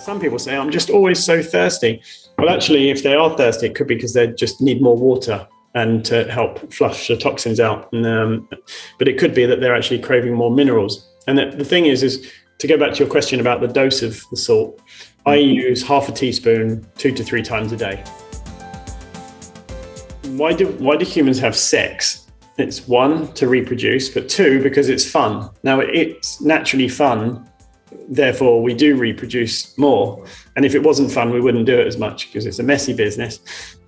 some people say, I'm just always so thirsty. Well, actually, if they are thirsty, it could be because they just need more water and to help flush the toxins out. And, um, but it could be that they're actually craving more minerals. And the, the thing is, is to go back to your question about the dose of the salt, I mm-hmm. use half a teaspoon two to three times a day. Why do why do humans have sex? It's one to reproduce, but two because it's fun. Now it's naturally fun therefore we do reproduce more and if it wasn't fun we wouldn't do it as much because it's a messy business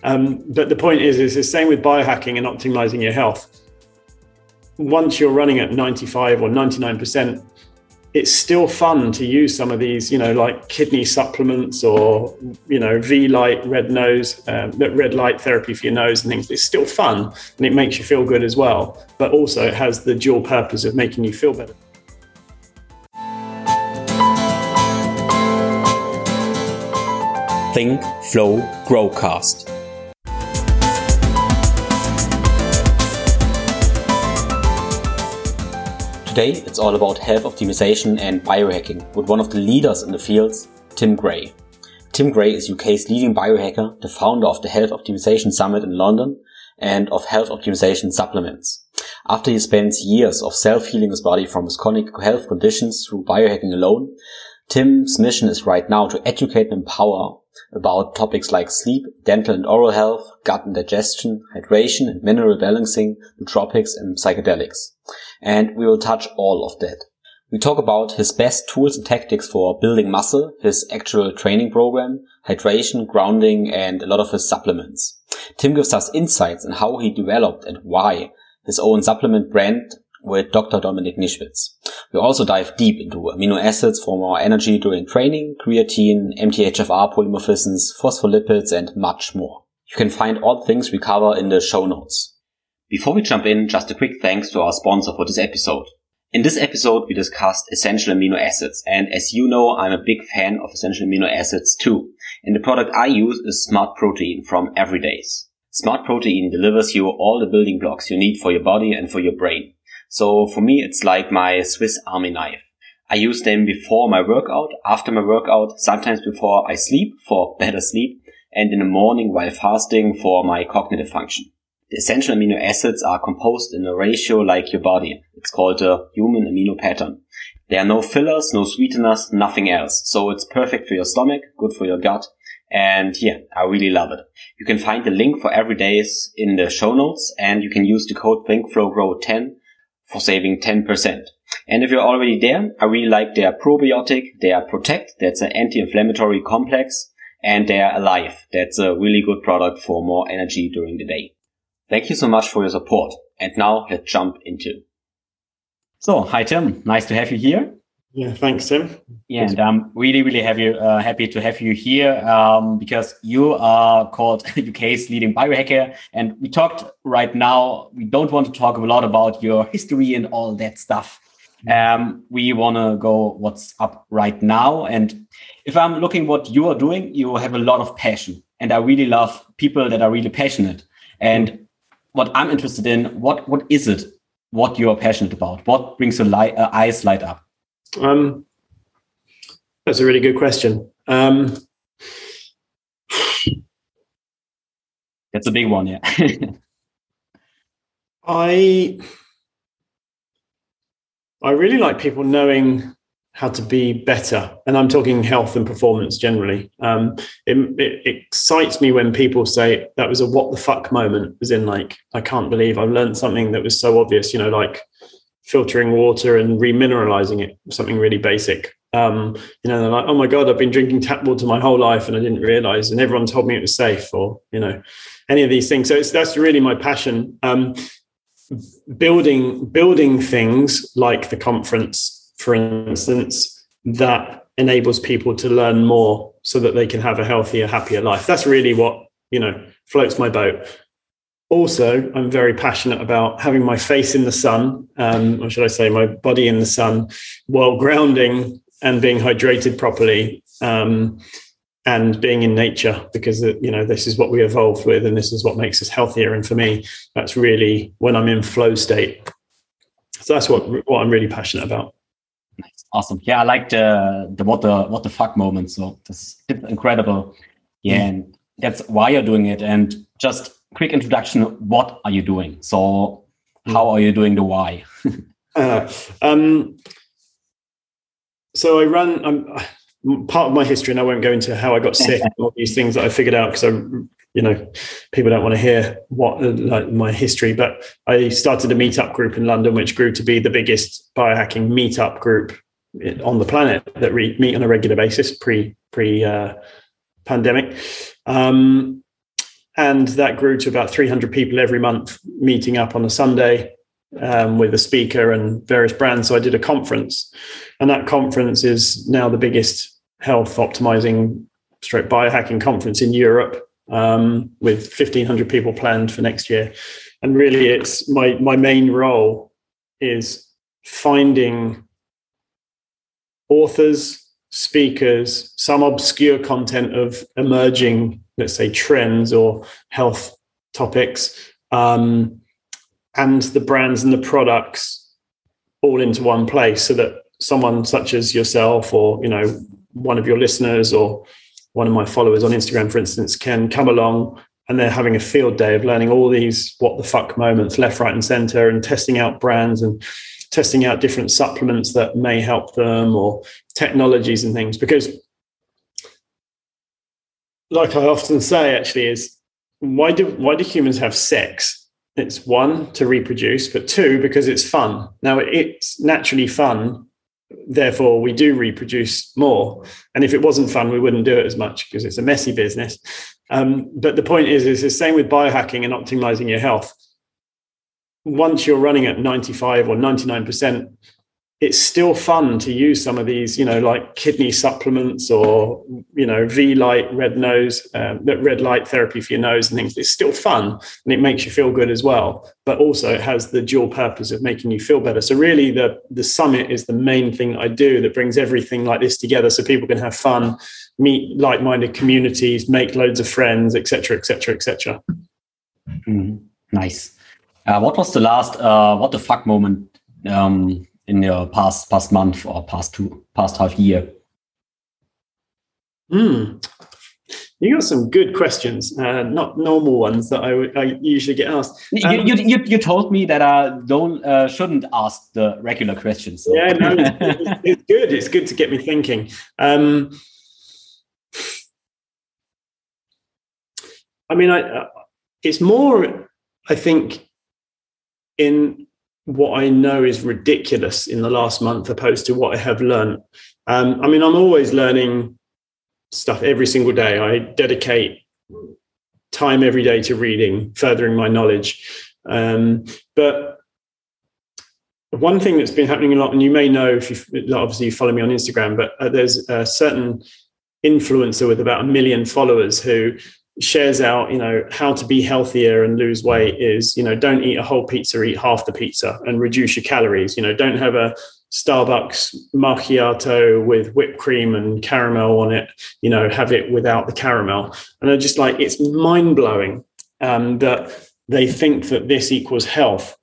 um, but the point is is the same with biohacking and optimizing your health once you're running at 95 or 99% it's still fun to use some of these, you know, like kidney supplements or, you know, Vielight, red nose, um, red light therapy for your nose and things. It's still fun and it makes you feel good as well. But also it has the dual purpose of making you feel better. Think, Flow, Growcast. Today, it's all about health optimization and biohacking with one of the leaders in the fields, Tim Gray. Tim Gray is UK's leading biohacker, the founder of the Health Optimization Summit in London and of Health Optimization Supplements. After he spends years of self-healing his body from his chronic health conditions through biohacking alone, Tim's mission is right now to educate and empower about topics like sleep, dental and oral health, gut and digestion, hydration and mineral balancing, nootropics and psychedelics. And we will touch all of that. We talk about his best tools and tactics for building muscle, his actual training program, hydration, grounding, and a lot of his supplements. Tim gives us insights on how he developed and why his own supplement brand with Dr. Dominik Nischwitz. We also dive deep into amino acids for more energy during training, creatine, MTHFR polymorphisms, phospholipids, and much more. You can find all things we cover in the show notes. Before we jump in, just a quick thanks to our sponsor for this episode. In this episode, we discussed essential amino acids, and as you know, I'm a big fan of essential amino acids too. And the product I use is Smart Protein from Everydays. Smart Protein delivers you all the building blocks you need for your body and for your brain. So for me, it's like my Swiss army knife. I use them before my workout, after my workout, sometimes before I sleep for better sleep, and in the morning while fasting for my cognitive function. The essential amino acids are composed in a ratio like your body. It's called a human amino pattern. There are no fillers, no sweeteners, nothing else. So it's perfect for your stomach, good for your gut. And yeah, I really love it. You can find the link for Everydays in the show notes and you can use the code ThinkFlowGrow10 for saving 10%. And if you're already there, I really like their probiotic, their protect, that's an anti-inflammatory complex, and their alive, that's a really good product for more energy during the day. Thank you so much for your support. And now let's jump into. So, hi Tim, nice to have you here. Yeah, thanks, Tim. Yeah, and I'm really, really happy, uh, happy to have you here um, because you are called UK's leading biohacker. And we talked right now, we don't want to talk a lot about your history and all that stuff. Um, we want to go what's up right now. And if I'm looking what you are doing, you have a lot of passion. And I really love people that are really passionate. And what I'm interested in, what what is it? What you are passionate about? What brings your light, uh, eyes light up? Um, that's a really good question. Um, that's a big one, yeah. I I really like people knowing how to be better, and I'm talking health and performance generally. Um, it, it, excites me when people say that was a what the fuck moment, as in like I can't believe I've learned something that was so obvious. You know, like filtering water and remineralizing it, something really basic. Um, you know, they're like, oh my God, I've been drinking tap water my whole life and I didn't realize, and everyone told me it was safe, or, you know, any of these things. So that's really my passion. Um, building building things like the conference, for instance, that enables people to learn more so that they can have a healthier, happier life. That's really what, you know, floats my boat also, I'm very passionate about having my face in the sun, um, or should I say, my body in the sun, while grounding and being hydrated properly, um, and being in nature, because uh, you know this is what we evolved with, and this is what makes us healthier. And for me, that's really when I'm in flow state. So that's what what I'm really passionate about. Awesome. Yeah, I like the the what the what the fuck moment. So that's incredible. Yeah, mm. and that's why you're doing it. And just quick introduction: what are you doing? So how are you doing the why? uh, um, so I run. I'm part of my history, and I won't go into how I got sick all these things that I figured out because I, you know, people don't want to hear what like my history. But I started a meetup group in London, which grew to be the biggest biohacking meetup group on the planet that re- meet on a regular basis pre pre uh, pandemic. Um, and that grew to about 300 people every month meeting up on a Sunday um, with a speaker and various brands. So I did a conference, and that conference is now the biggest health optimizing stroke biohacking conference in Europe um, with 1,500 people planned for next year. And really, it's my my main role is finding authors, speakers, some obscure content of emerging, let's say, trends or health topics, um, and the brands and the products all into one place so that someone such as yourself or you know one of your listeners or one of my followers on Instagram, for instance, can come along and they're having a field day of learning all these what the fuck moments left, right, and center and testing out brands and testing out different supplements that may help them or technologies and things. Because like i often say actually is why do why do humans have sex? It's one to reproduce but two because it's fun. Now it's naturally fun therefore we do reproduce more. And if it wasn't fun we wouldn't do it as much because it's a messy business. Um, but the point is is the same with biohacking and optimizing your health. Once you're running at 95 or 99%, it's still fun to use some of these, you know, like kidney supplements or, you know, Vielight, red nose, uh, red light therapy for your nose and things. It's still fun and it makes you feel good as well. But also it has the dual purpose of making you feel better. So really the, the summit is the main thing I do that brings everything like this together so people can have fun, meet like-minded communities, make loads of friends, etc., etc., etc. Nice. Uh, what was the last uh, what the fuck moment um, in your past past month or past two past half year? Hmm. You got some good questions, uh, not normal ones that I, usually get asked. Um, you, you, you, told me that I don't uh, shouldn't ask the regular questions. So. Yeah, no, it's, it's, good. It's good to get me thinking. Um, I mean, I, uh, it's more. I think in what I know is ridiculous in the last month opposed to what I have learned. Um, I mean, I'm always learning stuff every single day. I dedicate time every day to reading, furthering my knowledge. Um, but one thing that's been happening a lot, and you may know if you obviously you follow me on Instagram, but uh, there's a certain influencer with about a million followers who shares out you know how to be healthier and lose weight is you know don't eat a whole pizza eat half the pizza and reduce your calories. You know don't have a starbucks macchiato with whipped cream and caramel on it you know have it without the caramel. And i just like it's mind-blowing um, that they think that this equals health.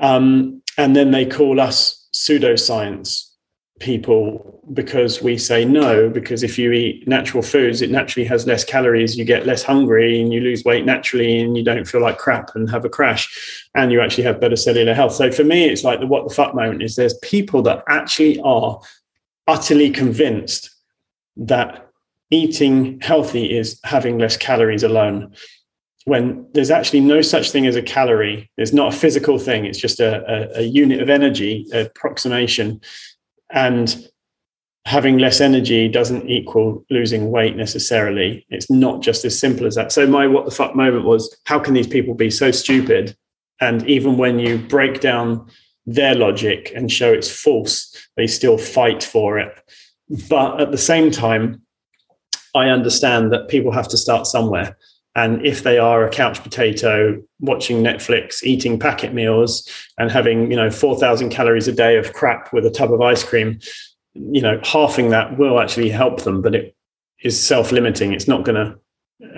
Um, and then they call us pseudoscience people because we say no because if you eat natural foods it naturally has less calories you get less hungry and you lose weight naturally and you don't feel like crap and have a crash and you actually have better cellular health. So for me it's like the what the fuck moment is there's people that actually are utterly convinced that eating healthy is having less calories alone. When there's actually no such thing as a calorie there's not a physical thing it's just a, a, a unit of energy approximation and having less energy doesn't equal losing weight necessarily. It's not just as simple as that. So my what the fuck moment was how can these people be so stupid? And even when you break down their logic and show it's false, they still fight for it. But at the same time, I understand that people have to start somewhere. And if they are a couch potato watching Netflix, eating packet meals, and having you know four thousand calories a day of crap with a tub of ice cream, you know halving that will actually help them, but it is self-limiting. It's not going to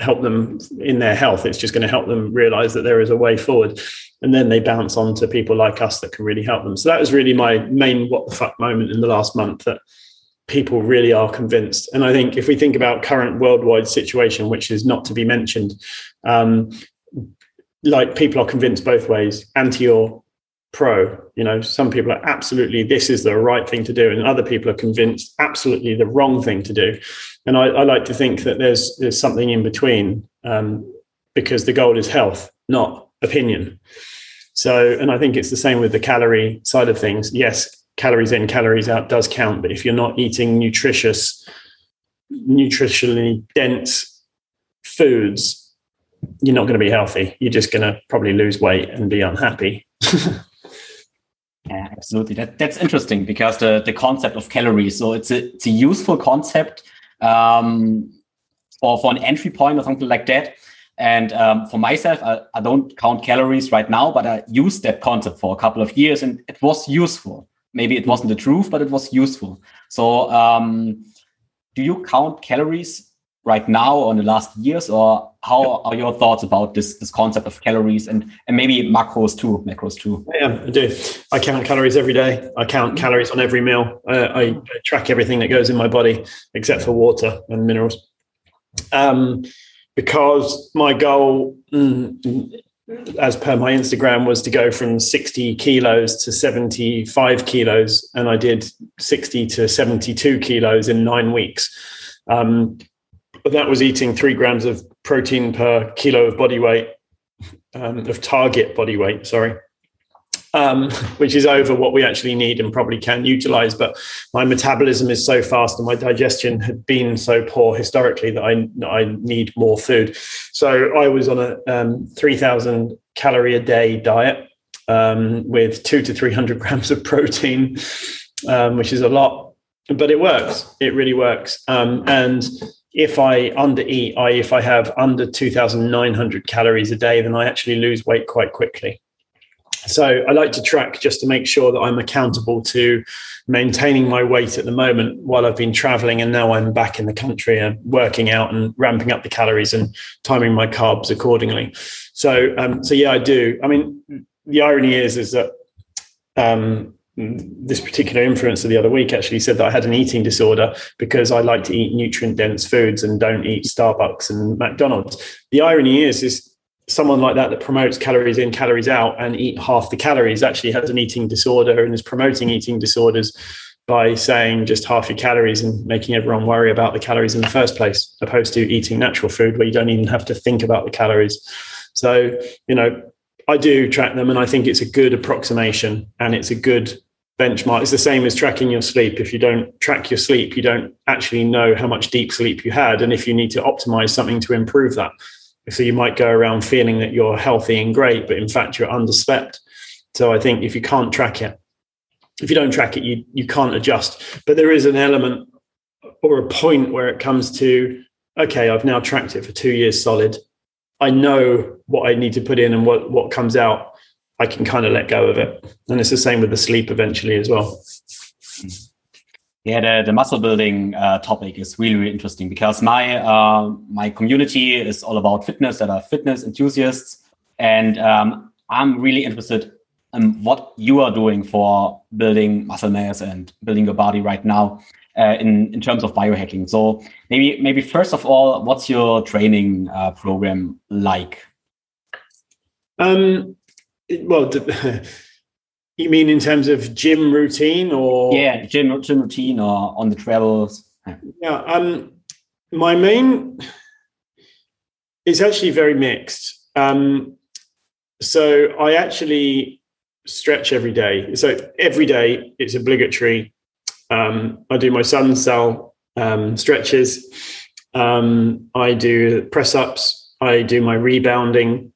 help them in their health. It's just going to help them realize that there is a way forward. And then they bounce on to people like us that can really help them. So that was really my main what the fuck moment in the last month that people really are convinced. And I think if we think about current worldwide situation, which is not to be mentioned, um, like people are convinced both ways, anti or pro. You know, some people are absolutely this is the right thing to do, and other people are convinced absolutely the wrong thing to do. And I, I like to think that there's there's something in between um, because the goal is health, not opinion. So, and I think it's the same with the calorie side of things. Yes, calories in, calories out does count, but if you're not eating nutritious, nutritionally dense foods, you're not going to be healthy. You're just going to probably lose weight and be unhappy. Yeah, absolutely. That, that's interesting because the, the concept of calories. So it's a it's a useful concept um, for for an entry point or something like that. And um, for myself, I, I, don't count calories right now, but I used that concept for a couple of years, and it was useful. Maybe it wasn't the truth, but it was useful. So, um, do you count calories right now or in the last years, or how are your thoughts about this this concept of calories and and maybe macros too macros too? Yeah i do. I count calories every day. I count calories on every meal. Uh, I, track everything that goes in my body except for water and minerals. Um, because my goal mm, as per my instagram was to go from 60 kilos to 75 kilos and i did 60 to 72 kilos in nine weeks. Um, but that was eating three grams of protein per kilo of body weight, um, of target body weight, sorry, um, which is over what we actually need and probably can utilize. But my metabolism is so fast and my digestion had been so poor historically that I, I need more food. So I was on a um, 3,000 calorie a day diet um, with two to 300 grams of protein, um, which is a lot. But it works. It really works. Um, and if I undereat, I if I have under 2,900 calories a day, then I actually lose weight quite quickly. So I like to track just to make sure that I'm accountable to maintaining my weight at the moment while I've been traveling and now I'm back in the country and working out and ramping up the calories and timing my carbs accordingly. So um, so yeah, I do. I mean, the irony is is that um, this particular influencer the other week actually said that I had an eating disorder because I like to eat nutrient dense foods and don't eat Starbucks and McDonald's. The irony is, is someone like that that promotes calories in, calories out, and eat half the calories actually has an eating disorder and is promoting eating disorders by saying just half your calories and making everyone worry about the calories in the first place, opposed to eating natural food where you don't even have to think about the calories. So, you know, I do track them, and I think it's a good approximation and it's a good benchmark. It's the same as tracking your sleep. If you don't track your sleep, you don't actually know how much deep sleep you had, and if you need to optimize something to improve that. So you might go around feeling that you're healthy and great, but in fact you're underslept. So I think if you can't track it, if you don't track it, you you can't adjust. But there is an element or a point where it comes to okay, I've now tracked it for two years solid. I know what I need to put in and what, what comes out, I can kind of let go of it. And it's the same with the sleep eventually as well. Yeah, the, the muscle building uh, topic is really, really interesting because my uh, my community is all about fitness that are fitness enthusiasts, and um, I'm really interested in what you are doing for building muscle mass and building your body right now uh, in in terms of biohacking. So maybe maybe first of all, what's your training uh, program like? Um, well, you mean in terms of gym routine or yeah, gym gym routine or on the travels? Yeah, um, my main is actually very mixed. Um, so I actually stretch every day. So every day it's obligatory um, I do my sun cell um, stretches. Um, I do press ups. I do my rebounding.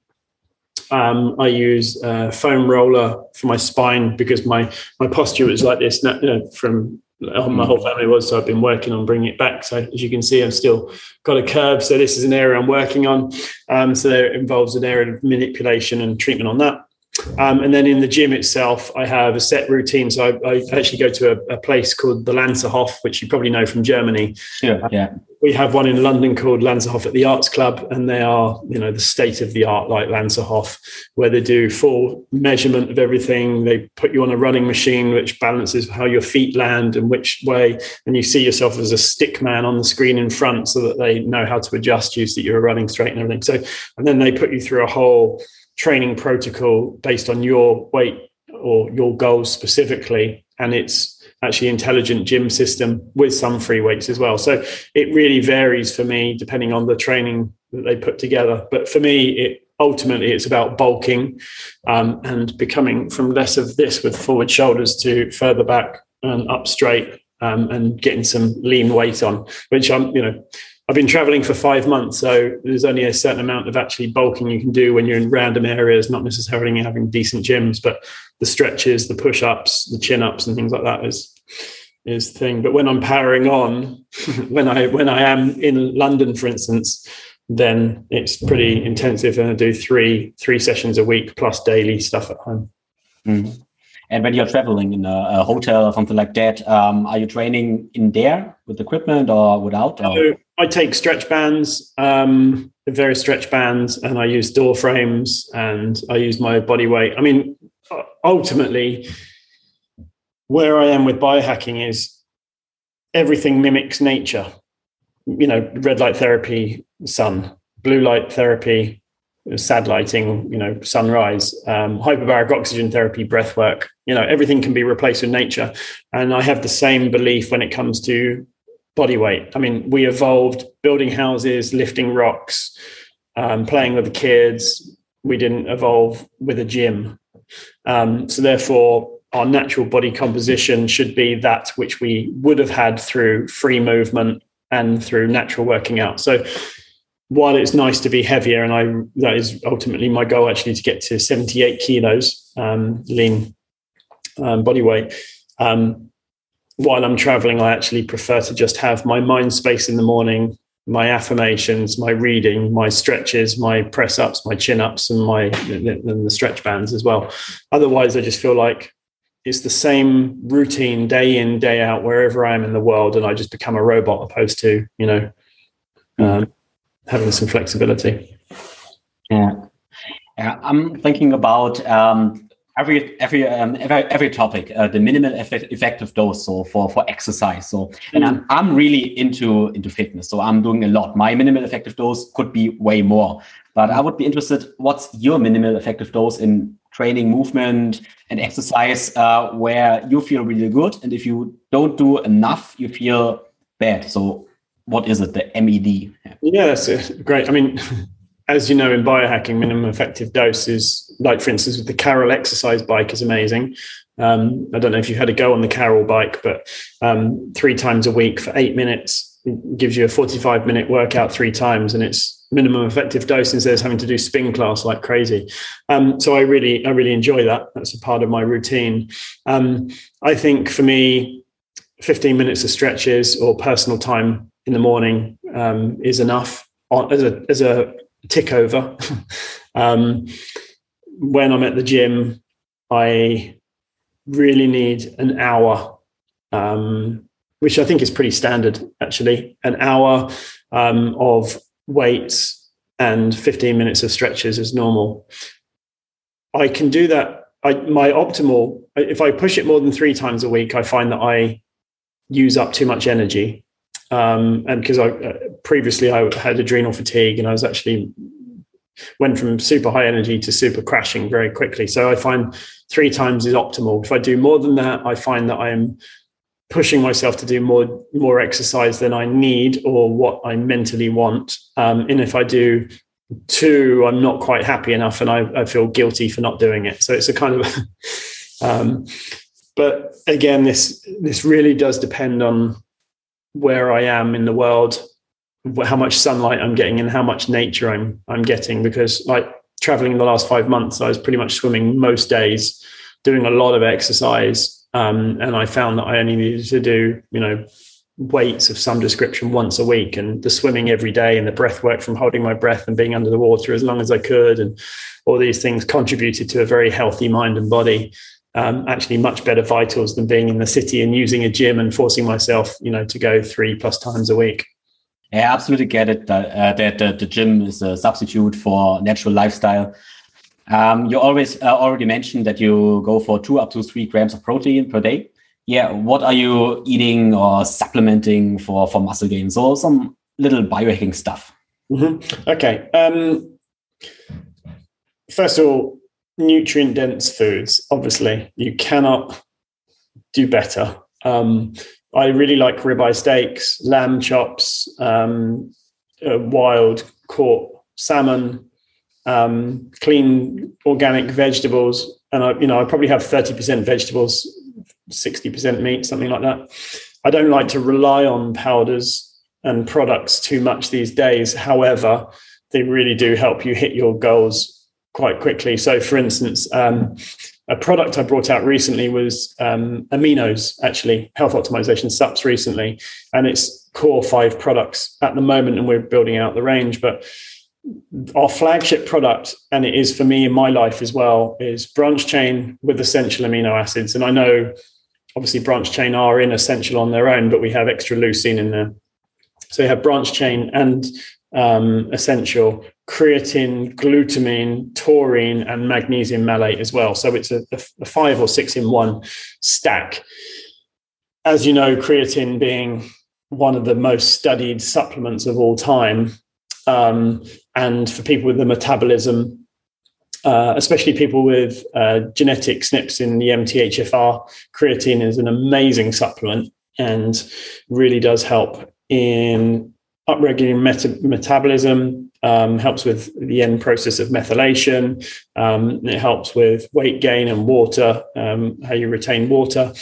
Um, I use a foam roller for my spine because my my posture was like this you know, from my whole family was. So I've been working on bringing it back. So as you can see, I've still got a curve. So this is an area I'm working on. Um, so it involves an area of manipulation and treatment on that. Um, and then in the gym itself, I have a set routine. So I, I actually go to a, a, place called the Lanserhof, which you probably know from Germany. Yeah, yeah. We have one in London called Lanserhof at the Arts Club, and they are, you know, the state of the art like Lanserhof, where they do full measurement of everything. They put you on a running machine which balances how your feet land and which way, and you see yourself as a stick man on the screen in front, so that they know how to adjust you so that you're running straight and everything. So, and then they put you through a whole training protocol based on your weight or your goals specifically and it's actually intelligent gym system with some free weights as well. So it really varies for me depending on the training that they put together. But for me it ultimately it's about bulking um, and becoming from less of this with forward shoulders to further back and up straight um, and getting some lean weight on which i'm you know I've been traveling for five months, so there's only a certain amount of actually bulking you can do when you're in random areas, not necessarily having decent gyms, but the stretches, the push-ups, the chin-ups, and things like that is is the thing. But when I'm powering on, when I when I am in London, for instance, then it's pretty intensive, and I do three three sessions a week plus daily stuff at home. Mm. And when you're traveling in a, a, hotel or something like that, um, are you training in there with equipment or without? Or? So I take stretch bands, um, various stretch bands, and I use door frames and I use my body weight. I mean, ultimately, where I am with biohacking is everything mimics nature. You know, red light therapy, sun, blue light therapy, sad lighting, you know, sunrise, um, hyperbaric oxygen therapy, breath work, you know, everything can be replaced with nature. And I have the same belief when it comes to body weight. I mean, we evolved building houses, lifting rocks, um, playing with the kids. We didn't evolve with a gym. Um, so therefore, our natural body composition should be that which we would have had through free movement and through natural working out. So while it's nice to be heavier, and I that is ultimately my goal actually to get to 78 kilos um, lean um, body weight. Um, while I'm traveling, I actually prefer to just have my mind space in the morning, my affirmations, my reading, my stretches, my press ups, my chin ups, and my and the stretch bands as well. Otherwise, I just feel like it's the same routine day in day out wherever I am in the world, and I just become a robot opposed to you know um, having some flexibility. Yeah. Yeah, I'm thinking about um, every every um, every every topic, uh, the minimal effect, effective dose. So for for exercise. So and I'm I'm really into into fitness. So I'm doing a lot. My minimal effective dose could be way more, but I would be interested. What's your minimal effective dose in training, movement, and exercise, uh, where you feel really good, and if you don't do enough, you feel bad. So what is it, the MED? Yeah, that's great. I mean, as you know, in biohacking, minimum effective dose is like, for instance, with the Carol exercise bike is amazing. Um, I don't know if you've had a go on the Carol bike, but um, three times a week for eight minutes gives you a 45 minute workout three times and it's minimum effective dose instead of having to do spin class like crazy. Um, so I really, I really enjoy that. That's a part of my routine. Um, I think for me, 15 minutes of stretches or personal time in the morning um, is enough as a as a tick over. um, when I'm at the gym, I really need an hour, um, which I think is pretty standard actually. An hour um, of weights and 15 minutes of stretches is normal. I can do that. I, my optimal, if I push it more than three times a week, I find that I use up too much energy um, and because I uh, previously I had adrenal fatigue and I was actually went from super high energy to super crashing very quickly. So I find three times is optimal. If I do more than that, I find that I'm pushing myself to do more more exercise than I need or what I mentally want. Um, and if I do two, I'm not quite happy enough, and I, I feel guilty for not doing it. So it's a kind of um, but again, this this really does depend on where I am in the world, how much sunlight I'm getting and how much nature I'm I'm getting. Because like traveling in the last five months, I was pretty much swimming most days, doing a lot of exercise, um, and I found that I only needed to do you know weights of some description once a week and the swimming every day and the breath work from holding my breath and being under the water as long as I could and all these things contributed to a very healthy mind and body um, actually much better vitals than being in the city and using a gym and forcing myself you know to go three plus times a week I absolutely get it that, uh, that uh, the gym is a substitute for natural lifestyle. Um, you always uh, already mentioned that you go for two up to three grams of protein per day. Yeah, what are you eating or supplementing for for muscle gain? So some little biohacking stuff. Mm-hmm. Okay. Um, first of all, nutrient dense foods. Obviously, you cannot do better. Um, I really like ribeye steaks, lamb chops, um, uh, wild caught salmon, um, clean organic vegetables, and I, you know, I probably have thirty percent vegetables, sixty percent meat, something like that. I don't like to rely on powders and products too much these days. However, they really do help you hit your goals quite quickly. So, for instance, um, a product I brought out recently was um, aminos, actually, health optimization SUPs recently. And it's core five products at the moment, and we're building out the range. But our flagship product, and it is for me in my life as well, is branch chain with essential amino acids. And I know obviously branch chain are in essential on their own, but we have extra leucine in there. So you have branch chain and um, essential creatine, glutamine, taurine, and magnesium malate as well. So it's a, a, five or six in one stack. As you know, creatine being one of the most studied supplements of all time. Um, and for people with the metabolism, uh, especially people with uh, genetic SNPs in the MTHFR, creatine is an amazing supplement and really does help in upregulating meta- metabolism, um, helps with the end process of methylation. Um, it helps with weight gain and water, um, how you retain water.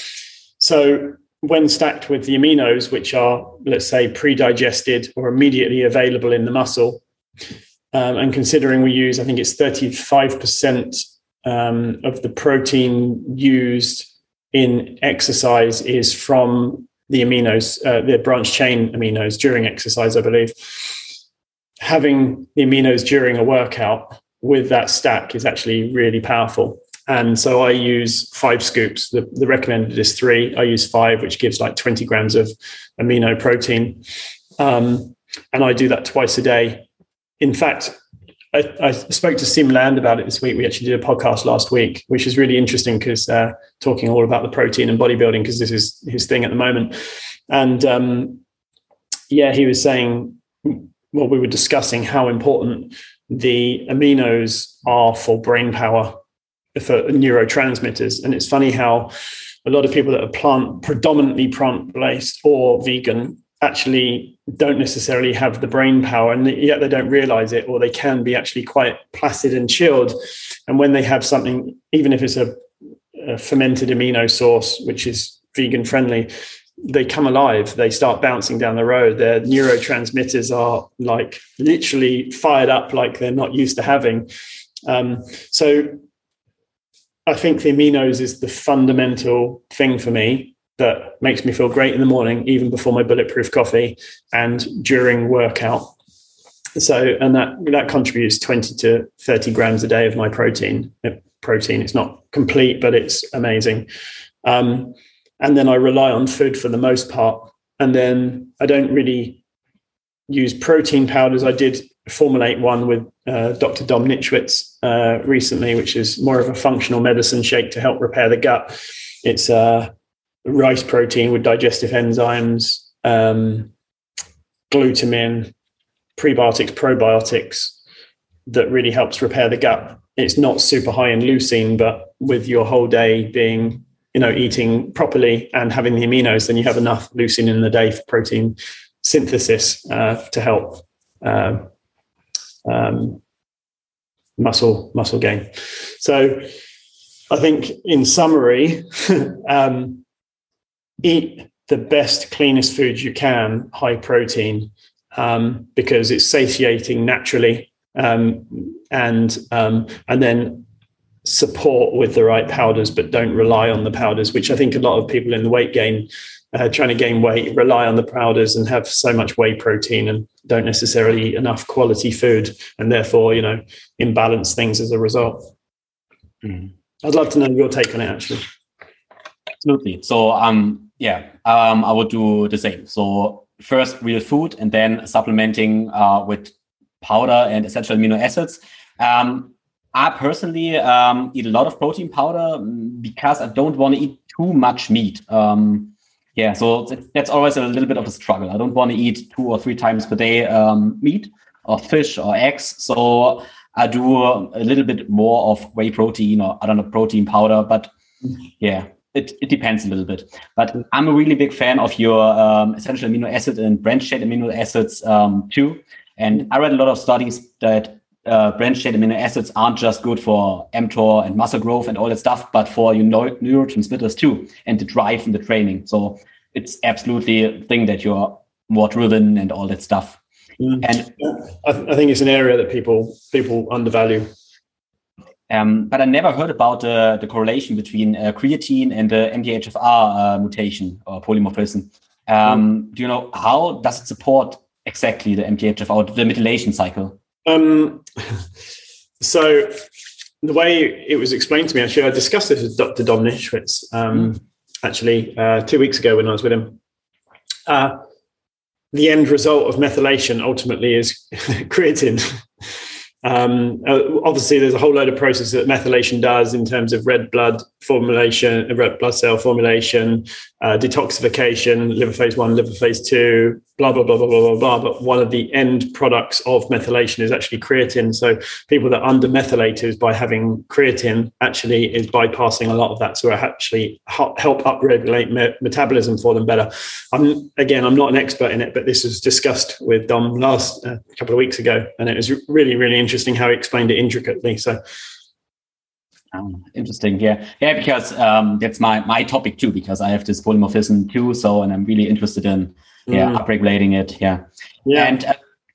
So, when stacked with the aminos, which are, let's say, pre digested or immediately available in the muscle, um, and considering we use, I think it's 35% um, of the protein used in exercise is from the aminos, uh, the branch chain aminos during exercise, I believe. Having the aminos during a workout with that stack is actually really powerful. And so I use five scoops. The, the recommended is three. I use five, which gives like 20 grams of amino protein. Um, and I do that twice a day. In fact, I, I, spoke to Sim Land about it this week. We actually did a podcast last week, which is really interesting because uh, talking all about the protein and bodybuilding because this is his thing at the moment. And um, yeah, he was saying, well, we were discussing how important the aminos are for brain power, for neurotransmitters. And it's funny how a lot of people that are plant predominantly plant based or vegan actually don't necessarily have the brain power and yet they don't realize it or they can be actually quite placid and chilled and when they have something even if it's a, a fermented amino source which is vegan friendly they come alive they start bouncing down the road their neurotransmitters are like literally fired up like they're not used to having um, so i think the aminos is the fundamental thing for me that makes me feel great in the morning, even before my bulletproof coffee and during workout. So, and that that contributes 20 to 30 grams a day of my protein. Protein, it's not complete, but it's amazing. Um, and then I rely on food for the most part. And then I don't really use protein powders. I did formulate one with uh, Dr. Dom Nischwitz uh, recently, which is more of a functional medicine shake to help repair the gut. It's uh, rice protein with digestive enzymes, um, glutamine, prebiotics, probiotics that really helps repair the gut. It's not super high in leucine, but with your whole day being, you know, eating properly and having the aminos, then you have enough leucine in the day for protein synthesis uh, to help uh, um, muscle muscle gain. So, I think in summary, um, eat the best, cleanest food you can, high protein, um, because it's satiating naturally, um, and um, and then support with the right powders, but don't rely on the powders, which I think a lot of people in the weight gain, uh, trying to gain weight, rely on the powders and have so much whey protein and don't necessarily eat enough quality food, and therefore, you know, imbalance things as a result. Mm. I'd love to know your take on it, actually. Absolutely. So, um, yeah, um, I would do the same. So, first real food, and then supplementing uh, with powder and essential amino acids. Um, I personally um, eat a lot of protein powder mm, because I don't want to eat too much meat. Um, yeah, so that's always a little bit of a struggle. I don't want to eat two or three times per day um, meat or fish or eggs. So I do a little bit more of whey protein or I don't know protein powder, but yeah, it, it depends a little bit. But I'm a really big fan of your um, essential amino acid and branched chain amino acids um, too. And I read a lot of studies that uh, branched chain amino acids aren't just good for mTOR and muscle growth and all that stuff, but for your neurotransmitters too, and the drive and the training. So it's absolutely a thing that you're more driven and all that stuff. Mm. And I, th- I, think it's an area that people people undervalue. Um, but I never heard about uh, the correlation between uh, creatine and the MTHFR uh, mutation or polymorphism. Um, mm. Do you know how does it support exactly the MTHFR, the methylation cycle? Um, so the way it was explained to me, actually, I discussed this with Dr. Dom Nischwitz um, mm. actually uh, two weeks ago when I was with him. Uh, the end result of methylation ultimately is creatine. Um, uh, obviously, there's a whole load of processes that methylation does in terms of red blood formulation, uh, red blood cell formulation, uh, detoxification, liver phase one, liver phase two, blah, blah, blah, blah, blah, blah, blah. But one of the end products of methylation is actually creatine. So people that under methylators by having creatine actually is bypassing a lot of that. So it actually help upregulate me- metabolism for them better. I'm again, I'm not an expert in it, but this was discussed with Dom last uh, couple of weeks ago, and it was really, really interesting how he explained it intricately. So um, interesting. Yeah. Yeah, because um, that's my my topic too, because I have this polymorphism too. So, and I'm really interested in yeah mm. upregulating it. Yeah. Yeah. And uh,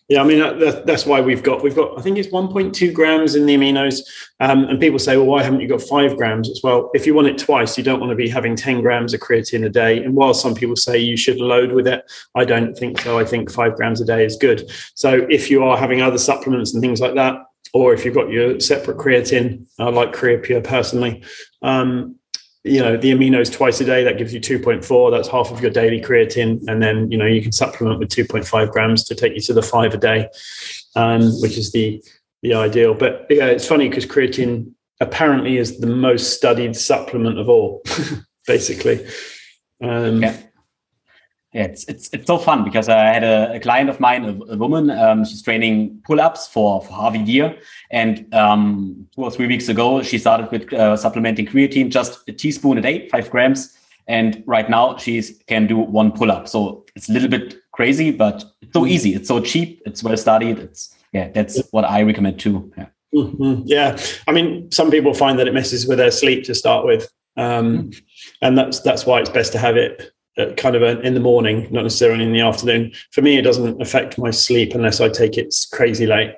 yeah, I mean that, that's why we've got we've got I think it's 1.2 grams in the aminos, um, and people say, well, why haven't you got five grams as well? If you want it twice, you don't want to be having 10 grams of creatine a day. And while some people say you should load with it, I don't think so. I think five grams a day is good. So if you are having other supplements and things like that, or if you've got your separate creatine, I like Creapure personally. Um, you know, the aminos twice a day, that gives you 2.4. That's half of your daily creatine. And then, you know, you can supplement with 2.5 grams to take you to the five a day, um, which is the, the ideal. But yeah, it's funny because creatine apparently is the most studied supplement of all, basically. Um, yeah yeah, it's it's it's so fun because I had a, a client of mine, a, a woman. Um, she's training pull-ups for for half a year, and um, two or three weeks ago, she started with uh, supplementing creatine, just a teaspoon a day, five grams, and right now she can do one pull-up. So it's a little bit crazy, but it's so easy. It's so cheap. It's well studied. It's yeah, that's what I recommend too. Yeah. Mm-hmm. Yeah, I mean, some people find that it messes with their sleep to start with, um, mm-hmm. and that's that's why it's best to have it kind of in the morning, not necessarily in the afternoon. For me, it doesn't affect my sleep unless I take it crazy late.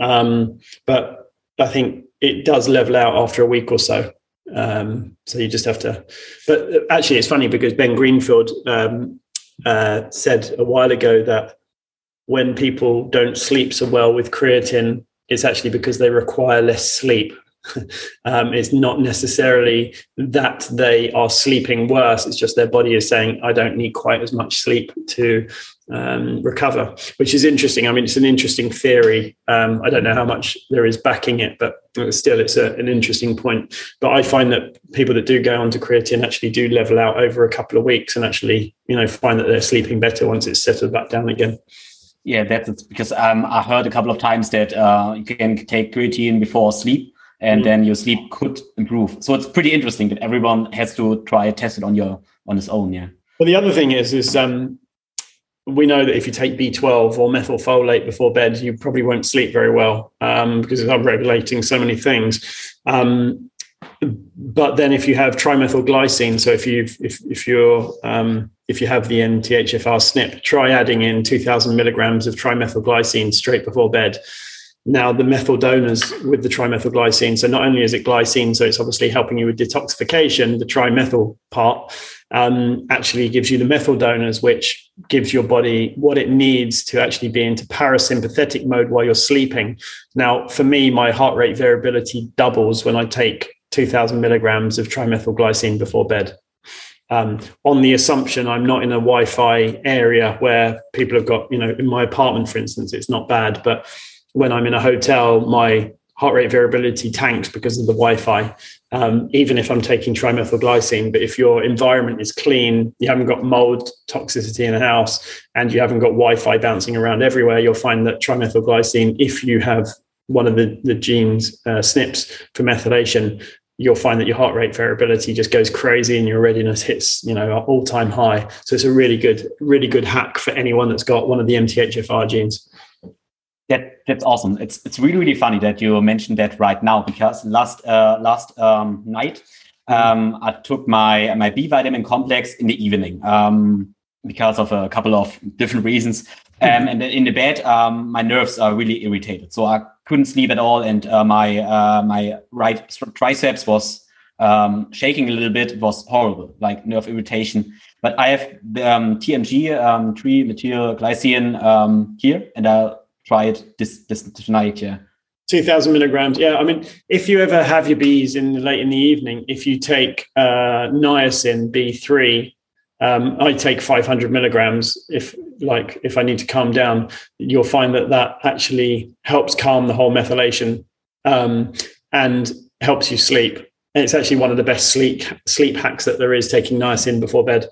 Um, but I think it does level out after a week or so. Um, so you just have to. But actually, it's funny because Ben Greenfield um, uh, said a while ago that when people don't sleep so well with creatine, it's actually because they require less sleep um, it's not necessarily that they are sleeping worse. It's just their body is saying, I don't need quite as much sleep to um, recover, which is interesting. I mean, it's an interesting theory. Um, I don't know how much there is backing it, but still, it's a, an interesting point. But I find that people that do go onto creatine actually do level out over a couple of weeks and actually, you know, find that they're sleeping better once it's settled back down again. Yeah, that's because um, I heard a couple of times that uh, you can take creatine before sleep and mm. then your sleep could improve. So it's pretty interesting that everyone has to try test it on your on his own. Yeah. Well, the other thing is is um, we know that if you take B12 or methylfolate before bed, you probably won't sleep very well um, because it's upregulating so many things. Um, but then if you have trimethylglycine, so if you if if you're um, if you have the MTHFR SNP, try adding in 2,000 milligrams of trimethylglycine straight before bed now the methyl donors with the trimethylglycine. So not only is it glycine, so it's obviously helping you with detoxification, the trimethyl part um, actually gives you the methyl donors, which gives your body what it needs to actually be into parasympathetic mode while you're sleeping. Now, for me, my heart rate variability doubles when I take 2000 milligrams of trimethylglycine before bed. Um, on the assumption I'm not in a Wi-Fi area where people have got, you know, in my apartment, for instance, it's not bad. But when I'm in a hotel, my heart rate variability tanks because of the Wi-Fi. Um, even if I'm taking trimethylglycine, but if your environment is clean, you haven't got mold toxicity in a house, and you haven't got Wi-Fi bouncing around everywhere, you'll find that trimethylglycine, if you have one of the, the genes uh, SNPs for methylation, you'll find that your heart rate variability just goes crazy and your readiness hits you know all time high so it's a really good really good hack for anyone that's got one of the mthfr genes that that's awesome it's it's really really funny that you mentioned that right now because last uh, last um, night mm-hmm. um, i took my my b vitamin complex in the evening um, because of a couple of different reasons um, and in the bed, um, my nerves are really irritated. So I couldn't sleep at all, and uh, my uh, my right triceps was um, shaking a little bit. It was horrible, like nerve irritation. But I have the um, TMG, um, trimethylglycine um, here, and I'll try it this this tonight. Yeah. 2000 milligrams. Yeah. I mean, if you ever have your bees in late in the evening, if you take uh, niacin B3 um, I take 500 milligrams if like if I need to calm down. You'll find that that actually helps calm the whole methylation um, and helps you sleep. And it's actually one of the best sleep sleep hacks that there is. Taking niacin before bed.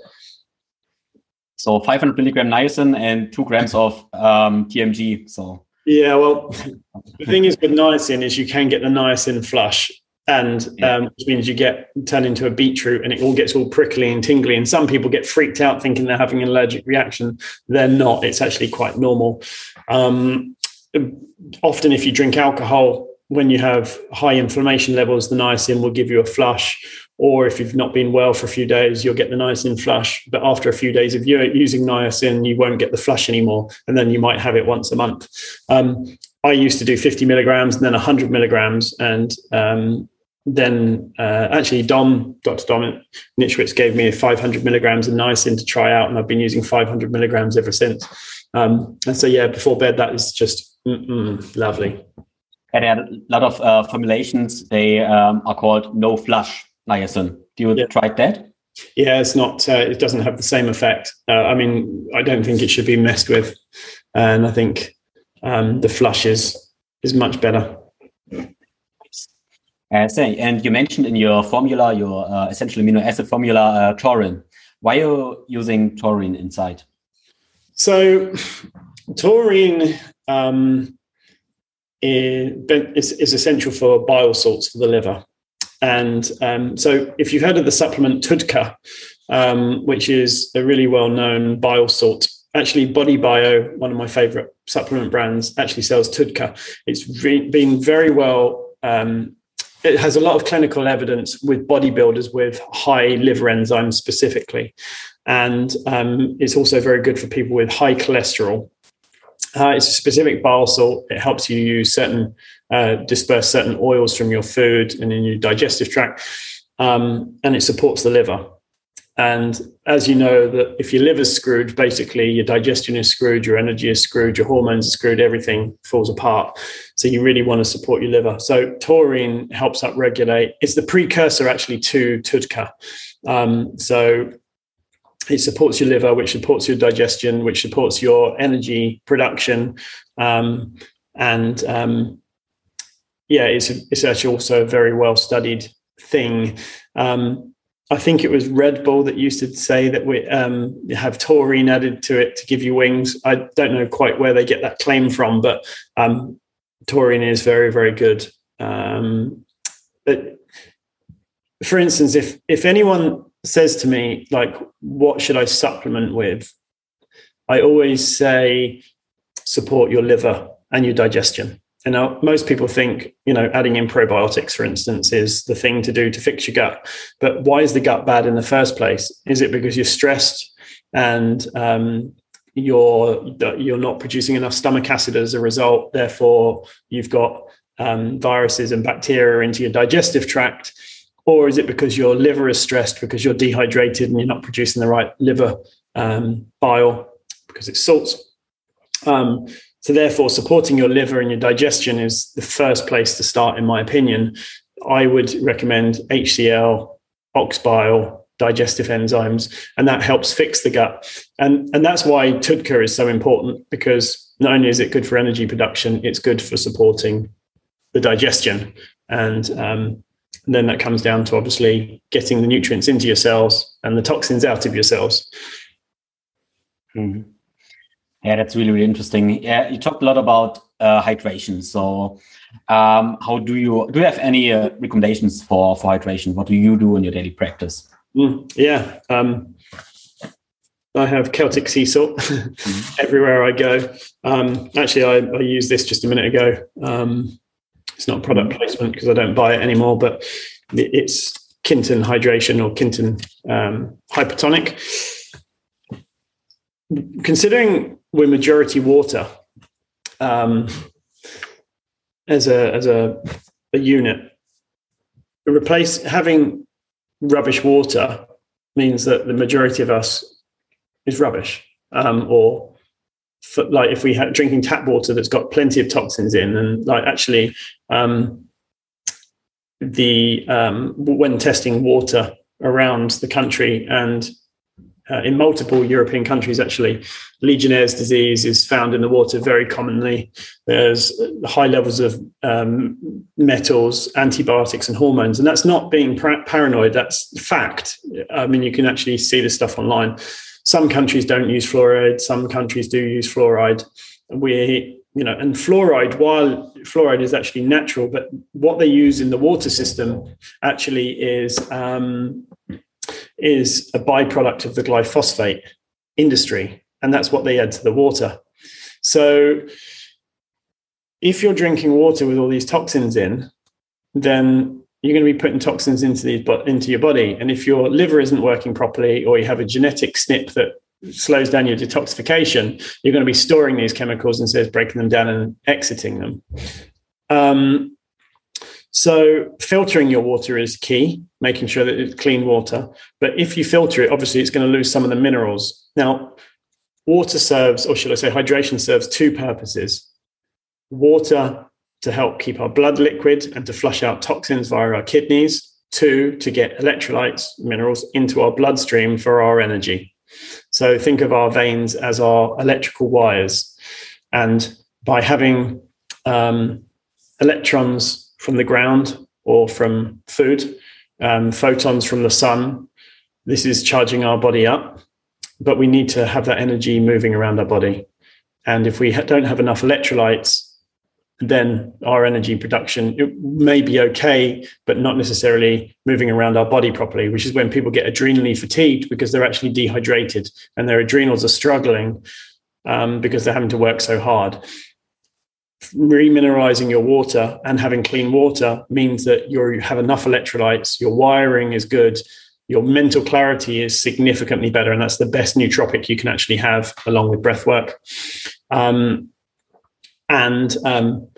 So 500 milligram niacin and two grams of um, TMG. So yeah, well, the thing is with niacin is you can get the niacin flush and um, which means you get turned into a beetroot and it all gets all prickly and tingly. And some people get freaked out thinking they're having an allergic reaction. They're not. It's actually quite normal. Um, often if you drink alcohol when you have high inflammation levels the niacin will give you a flush or if you've not been well for a few days you'll get the niacin flush but after a few days of using niacin you won't get the flush anymore and then you might have it once a month um, I used to do 50 milligrams and then 100 milligrams, and um, then uh, actually Dom, Dr. Dom Nischwitz gave me 500 milligrams of niacin to try out, and I've been using 500 milligrams ever since. Um, and so, yeah, before bed, that is just lovely. And there are a lot of uh, formulations. They um, are called no flush niacin. Do you yeah. try that? Yeah, it's not. Uh, it doesn't have the same effect. Uh, I mean, I don't think it should be messed with, and I think um, the flush is is much better. Uh, say, and you mentioned in your formula, your uh, essential amino acid formula, uh, taurine. Why are you using taurine inside? So, taurine um, is, is, essential for bile salts for the liver. And um, so, if you've heard of the supplement TUDCA, um, which is a really well known bile salt, actually, Body Bio, one of my favorite supplement brands, actually sells TUDCA. It's re- been very well um, it has a lot of clinical evidence with bodybuilders with high liver enzymes specifically. And um, it's also very good for people with high cholesterol. Uh, it's a specific bile salt. It helps you use certain, uh, disperse certain oils from your food and in your digestive tract. Um, and it supports the liver. And as you know, that if your liver's screwed, basically your digestion is screwed, your energy is screwed, your hormones are screwed, everything falls apart. So you really want to support your liver. So taurine helps upregulate. It's the precursor actually to TUDCA. Um, so it supports your liver, which supports your digestion, which supports your energy production, um, and um, yeah, it's it's actually also a very well studied thing. Um, I think it was Red Bull that used to say that we um, have taurine added to it to give you wings. I don't know quite where they get that claim from, but um, taurine is very, very good. Um, but for instance, if if anyone says to me like, "What should I supplement with?" I always say, "Support your liver and your digestion." And now most people think, you know, adding in probiotics, for instance, is the thing to do to fix your gut. But why is the gut bad in the first place? Is it because you're stressed and um, you're you're not producing enough stomach acid as a result. Therefore, you've got um, viruses and bacteria into your digestive tract, or is it because your liver is stressed because you're dehydrated and you're not producing the right liver um, bile because it's salts? Um, so, therefore, supporting your liver and your digestion is the first place to start, in my opinion. I would recommend HCl, ox bile, digestive enzymes, and that helps fix the gut. And, and that's why TUDCA is so important because not only is it good for energy production, it's good for supporting the digestion. And um, then that comes down to obviously getting the nutrients into your cells and the toxins out of your cells. Mm-hmm. Yeah, that's really, really interesting. Yeah, you talked a lot about uh, hydration. So, um, how do you do? You have any uh, recommendations for for hydration? What do you do in your daily practice? Mm, yeah, um, I have Celtic sea salt mm-hmm. everywhere I go. Um, actually, I, I, used this just a minute ago. Um, it's not product placement because I don't buy it anymore, but it's Quinton hydration or Quinton um, hypertonic. Considering we're majority water um, as a as a, a unit, replace having rubbish water means that the majority of us is rubbish um, or for, like if we had drinking tap water that's got plenty of toxins in and like actually um, the um, when testing water around the country and uh, in multiple European countries, actually, Legionnaire's disease is found in the water very commonly. There's high levels of um, metals, antibiotics, and hormones, and that's not being par- paranoid. That's fact. I mean, you can actually see this stuff online. Some countries don't use fluoride. Some countries do use fluoride. We, you know, and fluoride, while fluoride is actually natural, but what they use in the water system actually is um, is a byproduct of the glyphosate industry, and that's what they add to the water. So, if you're drinking water with all these toxins in, then you're going to be putting toxins into the into your body. And if your liver isn't working properly, or you have a genetic SNP that slows down your detoxification, you're going to be storing these chemicals instead of breaking them down and exiting them. Um, so filtering your water is key, making sure that it's clean water. But if you filter it, obviously it's going to lose some of the minerals. Now, water serves, or should I say, hydration serves two purposes. Water to help keep our blood liquid and to flush out toxins via our kidneys. Two, to get electrolytes, minerals into our bloodstream for our energy. So think of our veins as our electrical wires. And by having um, electrons from the ground or from food, um, photons from the sun, this is charging our body up. But we need to have that energy moving around our body. And if we don't have enough electrolytes, then our energy production may be okay, but not necessarily moving around our body properly, which is when people get adrenally fatigued because they're actually dehydrated and their adrenals are struggling um, because they're having to work so hard. Remineralizing your water and having clean water means that you have enough electrolytes, your wiring is good, your mental clarity is significantly better, and that's the best nootropic you can actually have along with breath work. Um, and um,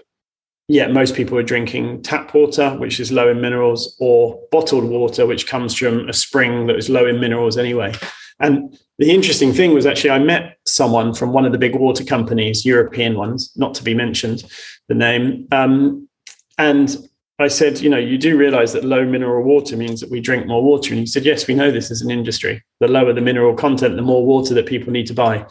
yeah, most people are drinking tap water, which is low in minerals, or bottled water, which comes from a spring that is low in minerals anyway. And the interesting thing was actually, I met someone from one of the big water companies, European ones, not to be mentioned, the name. Um, and I said, you know, you do realize that low mineral water means that we drink more water. And he said, yes, we know this as an industry. The lower the mineral content, the more water that people need to buy.